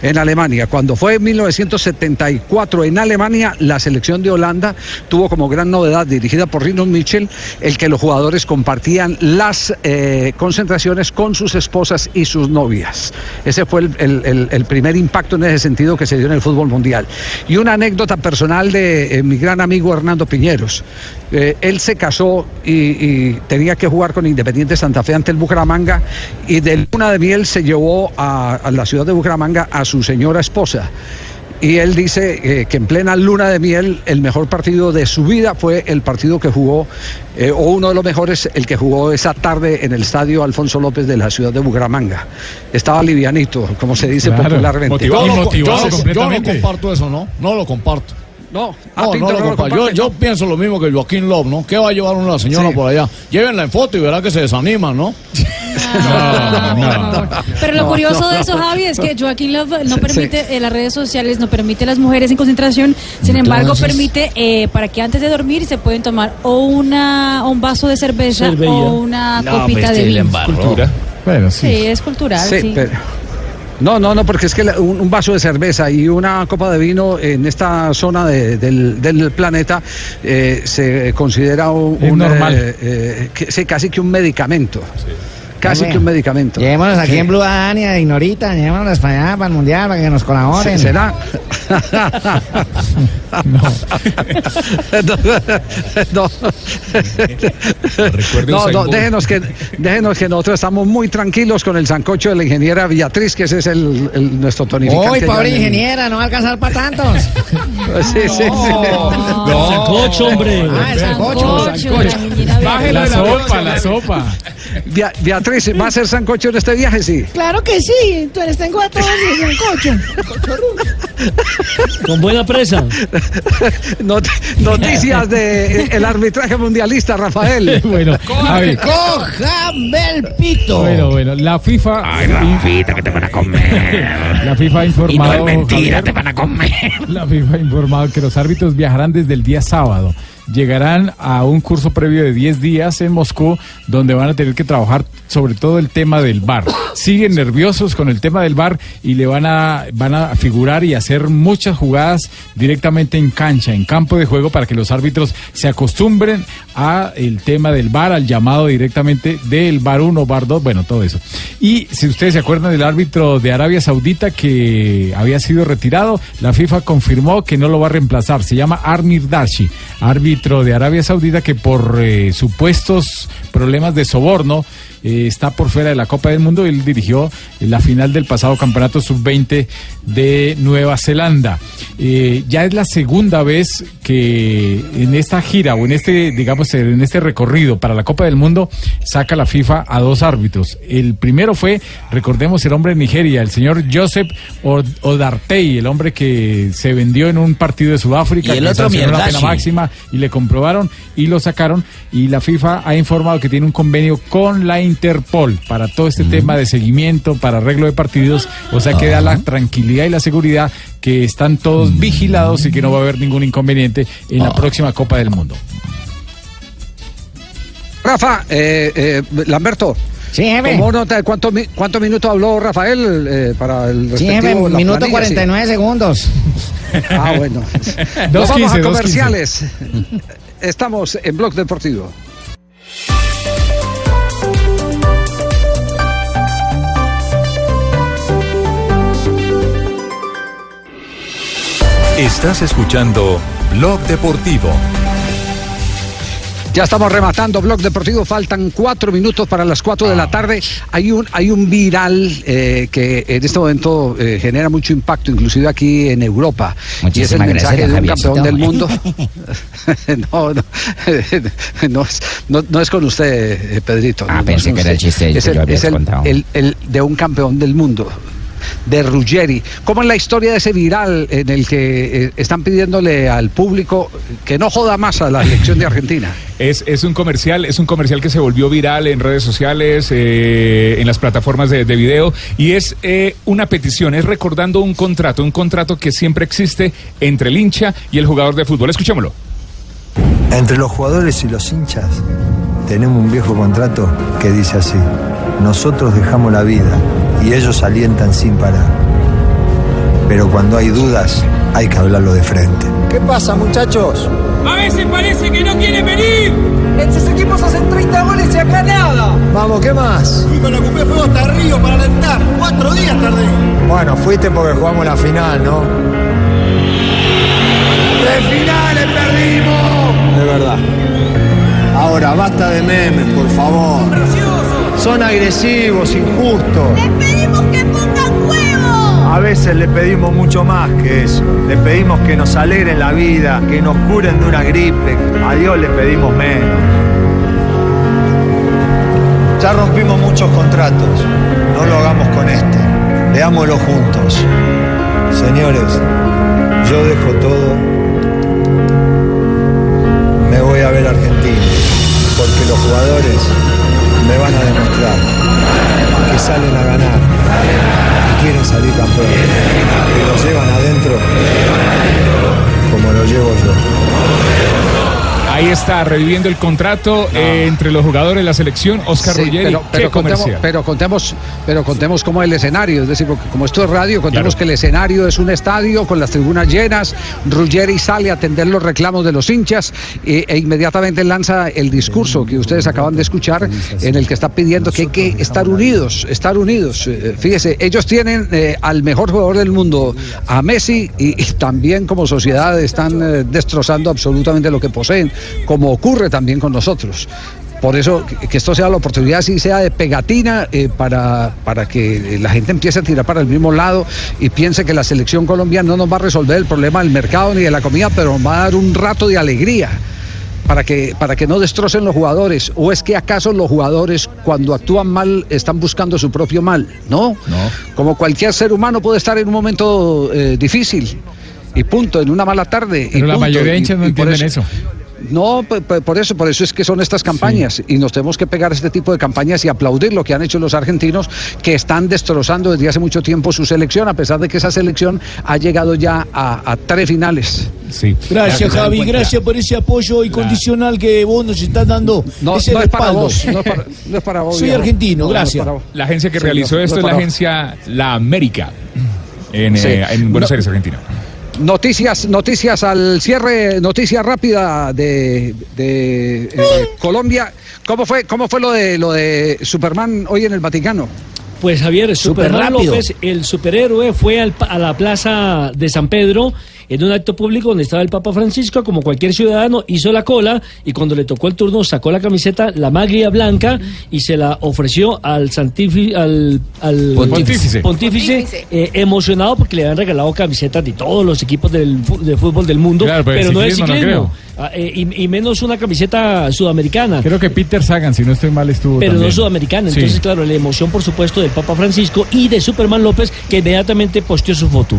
En Alemania, cuando fue en 1974 en Alemania, la selección de Holanda tuvo como gran novedad, dirigida por Rino Mitchell, el que los jugadores compartían las eh, concentraciones con sus esposas y sus novias. Ese fue el, primer impacto en ese sentido que se dio en el fútbol mundial. Y una anécdota personal de eh, mi gran amigo Hernando Piñeros. Eh, él se casó y, y tenía que jugar con Independiente Santa Fe ante el Bucaramanga y de luna de miel se llevó a, a la ciudad de Bucaramanga a su señora esposa. Y él dice eh, que en plena luna de miel el mejor partido de su vida fue el partido que jugó, eh, o uno de los mejores, el que jugó esa tarde en el estadio Alfonso López de la ciudad de Bucaramanga. Estaba livianito, como se dice Claro, popularmente. motivado, Yo motivado yo no- yo no completamente. comparto eso, ¿no? No lo comparto. No, No, no lo comparto. Yo, yo pienso lo mismo que Joaquín Love, ¿no? ¿Qué va a llevar una señora Sí. por allá? Llévenla en foto y verá que se desaniman, ¿no? Pero lo curioso de eso, Javi, es que Joaquín Love no permite, eh, las redes sociales no permite a las mujeres en concentración, sin embargo Entonces- permite eh, para que antes de dormir se pueden tomar o una o un vaso de cerveza Cerveza. o una No, copita pues, de vino. Bueno, Sí, es cultural, sí. Sí, pero- No, no, no, porque es que un, vaso de cerveza y una copa de vino en esta zona de- del, del planeta eh, se considera un, normal. eh, eh, que- sí, casi que un medicamento. Casi Hombre, que un medicamento. Llevémonos aquí Sí. en Blue Dania, Ignorita, llevémonos para allá, para el Mundial, para que nos colaboren. Sí, ¿Será? no, no, no, Bolt. déjenos que, déjenos que nosotros estamos muy tranquilos con el sancocho de la ingeniera Beatriz, que ese es el, el- nuestro tonificante. Uy, pobre ingeniera, no va a alcanzar para tantos. Sí, sí, sí. No, sancocho, hombre. Ah, el sancocho. Sancocho, la La Beatriz. sopa, la sopa. Bea- Beatriz, ¿va a ser sancocho en este viaje? Sí. Claro que sí, tú les tengo a todos en el coche. Con buena presa. Not- noticias del el arbitraje mundialista, Rafael. Bueno. ¡Cójame el pito! Bueno, bueno, la FIFA. Ay, Rafita, que te van a comer. La FIFA ha Y informado. no es mentira, Javier, te van a comer. La FIFA ha informado que los árbitros viajarán desde el día sábado. Llegarán a un curso previo de 10 días en Moscú, donde van a tener que trabajar sobre todo el tema del VAR. Siguen nerviosos con el tema del VAR y le van a, van a figurar y hacer muchas jugadas directamente en cancha, en campo de juego, para que los árbitros se acostumbren a el tema del VAR, al llamado directamente del VAR 1, VAR 2, bueno, todo eso. Y si ustedes se acuerdan del árbitro de Arabia Saudita que había sido retirado, la FIFA confirmó que no lo va a reemplazar. Se llama Armir Dashi, de Arabia Saudita que por eh, supuestos problemas de soborno eh, está por fuera de la Copa del Mundo. Él dirigió la final del pasado campeonato sub-20 de Nueva Zelanda. Eh, ya es la segunda vez que en esta gira o en este, digamos, en este recorrido para la Copa del Mundo saca la FIFA a dos árbitros. El primero fue, recordemos, el hombre de Nigeria, el señor Joseph Od- Odartey, el hombre que se vendió en un partido de Sudáfrica, Y el que otro sancionó la pena máxima y le comprobaron y lo sacaron y la FIFA ha informado que tiene un convenio con la Interpol para todo este tema de seguimiento, para arreglo de partidos, o sea que da la tranquilidad y la seguridad que están todos vigilados y que no va a haber ningún inconveniente en la próxima Copa del Mundo. Rafa, eh, eh, Lamberto. Sí, jefe. ¿Tomó nota de cuántos cuántos minutos habló Rafael eh, para el Sí, respectivo? jefe, la minuto planilla? Sí. 49 segundos. Ah, bueno. Nos vamos a comerciales. Estamos en Blog Deportivo. Estás escuchando Blog Deportivo. Ya estamos rematando Blog Deportivo, faltan cuatro minutos para las cuatro Ah. de la tarde. Hay un, hay un viral eh, que en este momento eh, genera mucho impacto, inclusive aquí en Europa. y es el Muchísimas mensaje gracias, de un campeón del mundo. no, no, no, es, no, no es con usted, eh, Pedrito. Ah, pensé que era el chiste Es el, es el- el de un campeón del mundo de Ruggeri. ¿Cómo es la historia de ese viral en el que eh, están pidiéndole al público que no joda más a la elección de Argentina? Es, es un comercial, es un comercial que se volvió viral en redes sociales, eh, en las plataformas de, de video, y es eh, una petición, es recordando un contrato, un contrato que siempre existe entre el hincha y el jugador de fútbol. Escuchémoslo. Entre los jugadores y los hinchas tenemos un viejo contrato que dice así, nosotros dejamos la vida y ellos alientan sin parar. Pero cuando hay dudas hay que hablarlo de frente. ¿Qué pasa, muchachos? A veces parece que no quiere venir. Estos equipos hacen 30 goles y acá nada. Vamos, ¿qué más? Fui con la Cupé Fuego hasta Río para alentar. Cuatro días tardé. Bueno, fuiste porque jugamos la final, ¿no? ¡De finales perdimos! Es verdad. Ahora, basta de memes, por favor. Son agresivos, injustos. pedimos que pongan huevo! A veces le pedimos mucho más que eso. Le pedimos que nos alegren la vida, que nos curen de una gripe. A Dios le pedimos menos. Ya rompimos muchos contratos. No lo hagamos con este. Veámoslo juntos. Señores, yo dejo todo. Me voy a ver Argentina. Porque los jugadores me van a demostrar que salen a ganar y quieren salir campeones. Que lo llevan adentro como lo llevo yo. Ahí está, reviviendo el contrato eh, entre los jugadores de la selección, Oscar Sí, Ruggeri. pero, pero contemos, pero contemos, pero contemos cómo el escenario, es decir, porque como esto es radio, contemos Claro. que el escenario es un estadio con las tribunas llenas, Ruggeri sale a atender los reclamos de los hinchas eh, e inmediatamente lanza el discurso que ustedes acaban de escuchar, en el que está pidiendo que hay que estar unidos, estar unidos. Eh, fíjese, ellos tienen eh, al mejor jugador del mundo, a Messi, y, y también como sociedad están eh, destrozando absolutamente lo que poseen, como ocurre también con nosotros. Por eso, que, esto sea la oportunidad, si sea de pegatina, eh, para, para que la gente empiece a tirar para el mismo lado y piense que la selección colombiana no nos va a resolver el problema del mercado ni de la comida, pero nos va a dar un rato de alegría. Para que, para que no destrocen los jugadores. ¿O es que acaso los jugadores, cuando actúan mal, están buscando su propio mal? No. Como cualquier ser humano puede estar en un momento eh, difícil. Y punto, en una mala tarde. y Pero la punto, mayoría de hinchas no entienden eso. No, por eso, por eso es que son estas campañas y nos tenemos que pegar a este tipo de campañas y aplaudir lo que han hecho los argentinos que están destrozando desde hace mucho tiempo su selección, a pesar de que esa selección ha llegado ya a, a tres finales. Sí. Gracias, Javi, gracias por ese apoyo incondicional que vos nos estás dando. No, ese no es para vos, no es para, no es para vos, Soy argentino, No, no es gracias. La agencia que Sí, realizó no, esto no es la agencia La América, en, Sí. eh, en Buenos No. Aires, Argentina. Noticias, noticias al cierre, noticia rápida de, de, eh, Colombia. ¿Cómo fue, cómo fue lo de lo de Superman hoy en el Vaticano? Pues Javier, Superman. López, el superhéroe, fue al a la plaza de San Pedro en un acto público donde estaba el Papa Francisco, como cualquier ciudadano, hizo la cola y cuando le tocó el turno sacó la camiseta, la maglia blanca y se la ofreció al santifi- al, al Pontífice. pontífice, eh, emocionado porque le habían regalado camisetas de todos los equipos del, de fútbol del mundo, Claro, pero pero, el no de ciclismo no. Ah, eh, y, y menos una camiseta sudamericana. Creo que Peter Sagan, si no estoy mal, estuvo Pero también. no sudamericana. Sí. Entonces, claro, la emoción, por supuesto, del Papa Francisco y de Superman López, que inmediatamente posteó su foto.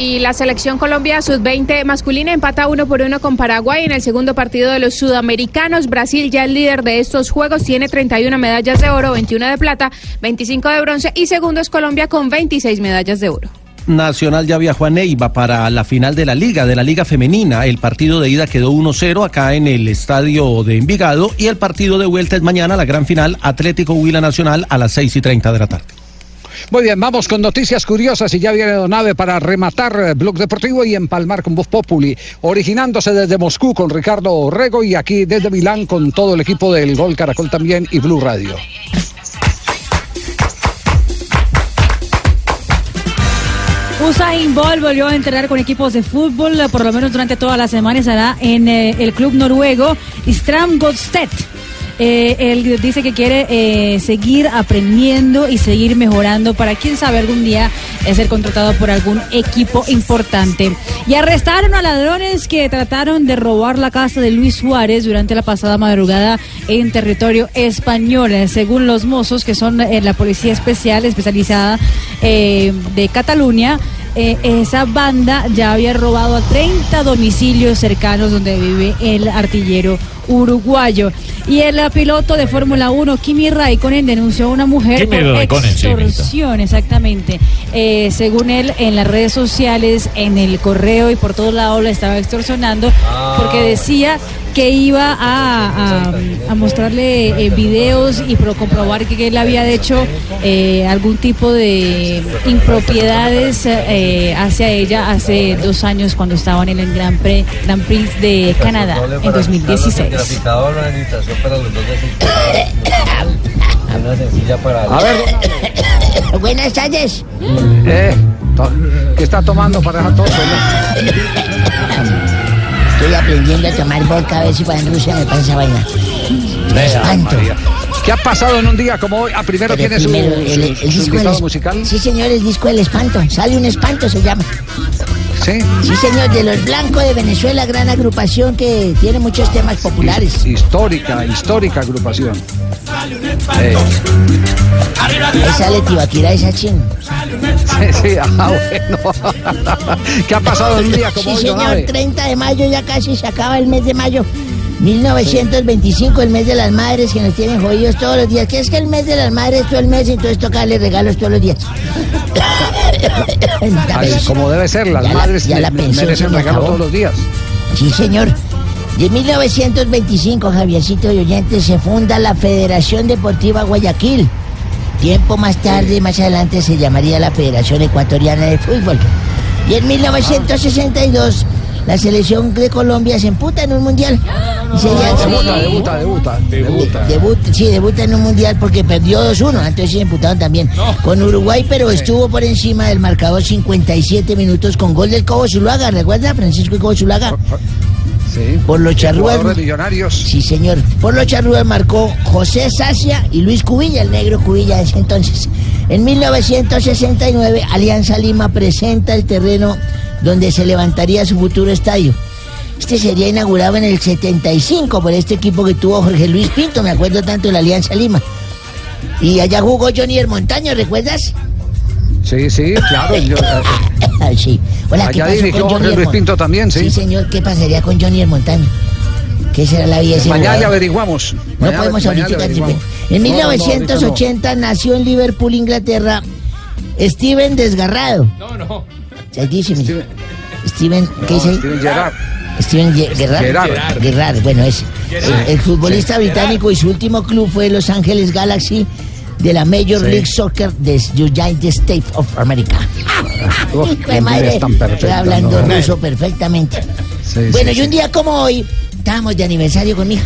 Y la selección Colombia sub-20 masculina empata uno por uno con Paraguay en el segundo partido de los sudamericanos. Brasil, ya el líder de estos juegos, tiene 31 medallas de oro, 21 de plata, 25 de bronce y segundo es Colombia con 26 medallas de oro. Nacional ya viajó a Neiva para la final de la Liga, de la Liga Femenina. El partido de ida quedó 1-0 acá en el estadio de Envigado y el partido de vuelta es mañana, la gran final, Atlético Huila Nacional a las 6 y 30 de la tarde. Muy bien, vamos con noticias curiosas y ya viene Donave para rematar eh, Blog Deportivo y empalmar con Voz Populi, originándose desde Moscú con Ricardo Orrego y aquí desde Milán con todo el equipo del Gol Caracol también y Blue Radio. Usain Bolt volvió a entrenar con equipos de fútbol, por lo menos durante toda la semana estará en eh, el club noruego Stram Godstedt. Eh, él dice que quiere eh, seguir aprendiendo y seguir mejorando para quién sabe algún día eh, ser contratado por algún equipo importante. Y arrestaron a ladrones que trataron de robar la casa de Luis Suárez durante la pasada madrugada en territorio español. Según los mozos, que son la policía especial especializada de Cataluña, eh, esa banda ya había robado a 30 domicilios cercanos donde vive el artillero uruguayo. Y el piloto de Fórmula 1, Kimi Raikkonen, denunció a una mujer Kimi por Raikkonen, sí, Mirta. extorsión, exactamente. Eh, según él, en las redes sociales, en el correo y por todos lados la estaba extorsionando porque decía que iba a, a- a mostrarle eh, videos y pro- comprobar que él había hecho eh, algún tipo de impropiedades eh, hacia ella hace dos años cuando estaban en el Gran Prix, Grand Prix de Canadá en 2016. Traficador, una invitación para los dos de Una sencilla para... A ver. Buenas tardes. Eh, to- ¿Qué está tomando para dejar todo solo? Estoy aprendiendo a tomar vodka a ver si para en Rusia me pasa vaina. Me espanto. ¿Qué ha pasado en un día como hoy? Ah, primero Pero tiene su, primero, el, su- el su disco musical. Sí, señor, el disco del espanto. Sale un espanto, se llama. Sí. Sí, señor, de los blancos de Venezuela, gran agrupación que tiene muchos temas populares. Histórica, histórica agrupación. Eh, Ahí sale Tibaquira esa chin. sí, sí, ah, bueno. ¿Qué ha pasado en un día como Sí, hoy, don señor, Abe? 30 de mayo, ya casi se acaba el mes de mayo. 1925, el mes de las madres que nos tienen jodidos todos los días. ¿Qué es que el mes de las madres todo el mes y entonces toca darle regalos todos los días? Ay, como debe ser, las Ya la- madres ya la pensión merecen se me regalo acabó. todos los días. Sí, señor. De 1925, Javiercito y oyentes, se funda la Federación Deportiva Guayaquil. Tiempo más tarde, más adelante, se llamaría la Federación Ecuatoriana de Fútbol. Y en 1962, la selección de Colombia se emputa en un mundial. Y Debuta, debuta, debuta, debuta. Debuta, sí, debuta en un mundial porque perdió 2-1, entonces se emputaron también con Uruguay, pero estuvo por encima del marcador 57 minutos con gol del Cobo Zuluaga, ¿recuerda? Francisco Cobo Zuluaga. Sí. Por los charrúas. De Millonarios. Sí, señor. Por los charrúas marcó José Sacia y Luis Cubilla, el negro Cubilla de ese entonces. En 1969, Alianza Lima presenta el terreno donde se levantaría su futuro estadio. Este sería inaugurado en el 75 por este equipo que tuvo Jorge Luis Pinto, me acuerdo tanto de la Alianza Lima. Y allá jugó Johnny El Montaño, ¿recuerdas? Sí, sí, claro. yo, eh, Ay, sí. Hola, ¿qué Allá pasó dirigió con Jorge Johnny Luis Pinto también, sí. Sí, señor, ¿qué pasaría con Johnny El Montaño? ¿Qué será la vida de ese mañana le jugador? averiguamos. No Mañana- podemos ahorita. le. En No, no, no, 1980 nació en Liverpool, Inglaterra, Steven Desgarrado. No, no. Santísimo. Steven, ¿qué No, dice? Steven Gerrard. Steven Ge- Gerrard. Gerrard. Gerrard, bueno, es. Gerrard. El, el futbolista Sí. británico y su último club fue Los Ángeles Galaxy de la Major Sí. League Soccer de United States of America. Hijo de madre, estoy hablando ¿no? ruso perfectamente. Sí, bueno, sí, y un día como hoy, estábamos de aniversario con mi hija.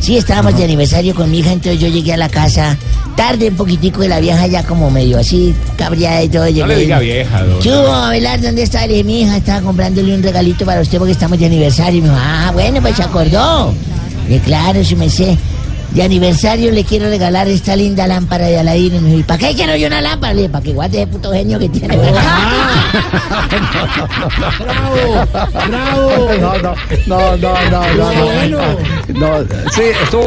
Sí, estábamos de aniversario con mi hija, entonces yo llegué a la casa tarde un poquitico y la vieja ya como medio así, cabreada y todo. No llegué le y- diga vieja, don. ¿Qué hubo, Abelardo? ¿Dónde está? Le dije, mi hija estaba comprándole un regalito para usted porque estamos de aniversario. Y me dijo, ah, bueno, pues se acordó. Le dije, claro, si me sé. De aniversario le quiero regalar esta linda lámpara de Aladino. Y me dijo, ¿y para qué quiero yo una lámpara? Le dije, para que guarde ese puto genio que tiene. ¡Bravo! No, no, no, no, no, no. Bueno. No, sí, estuvo.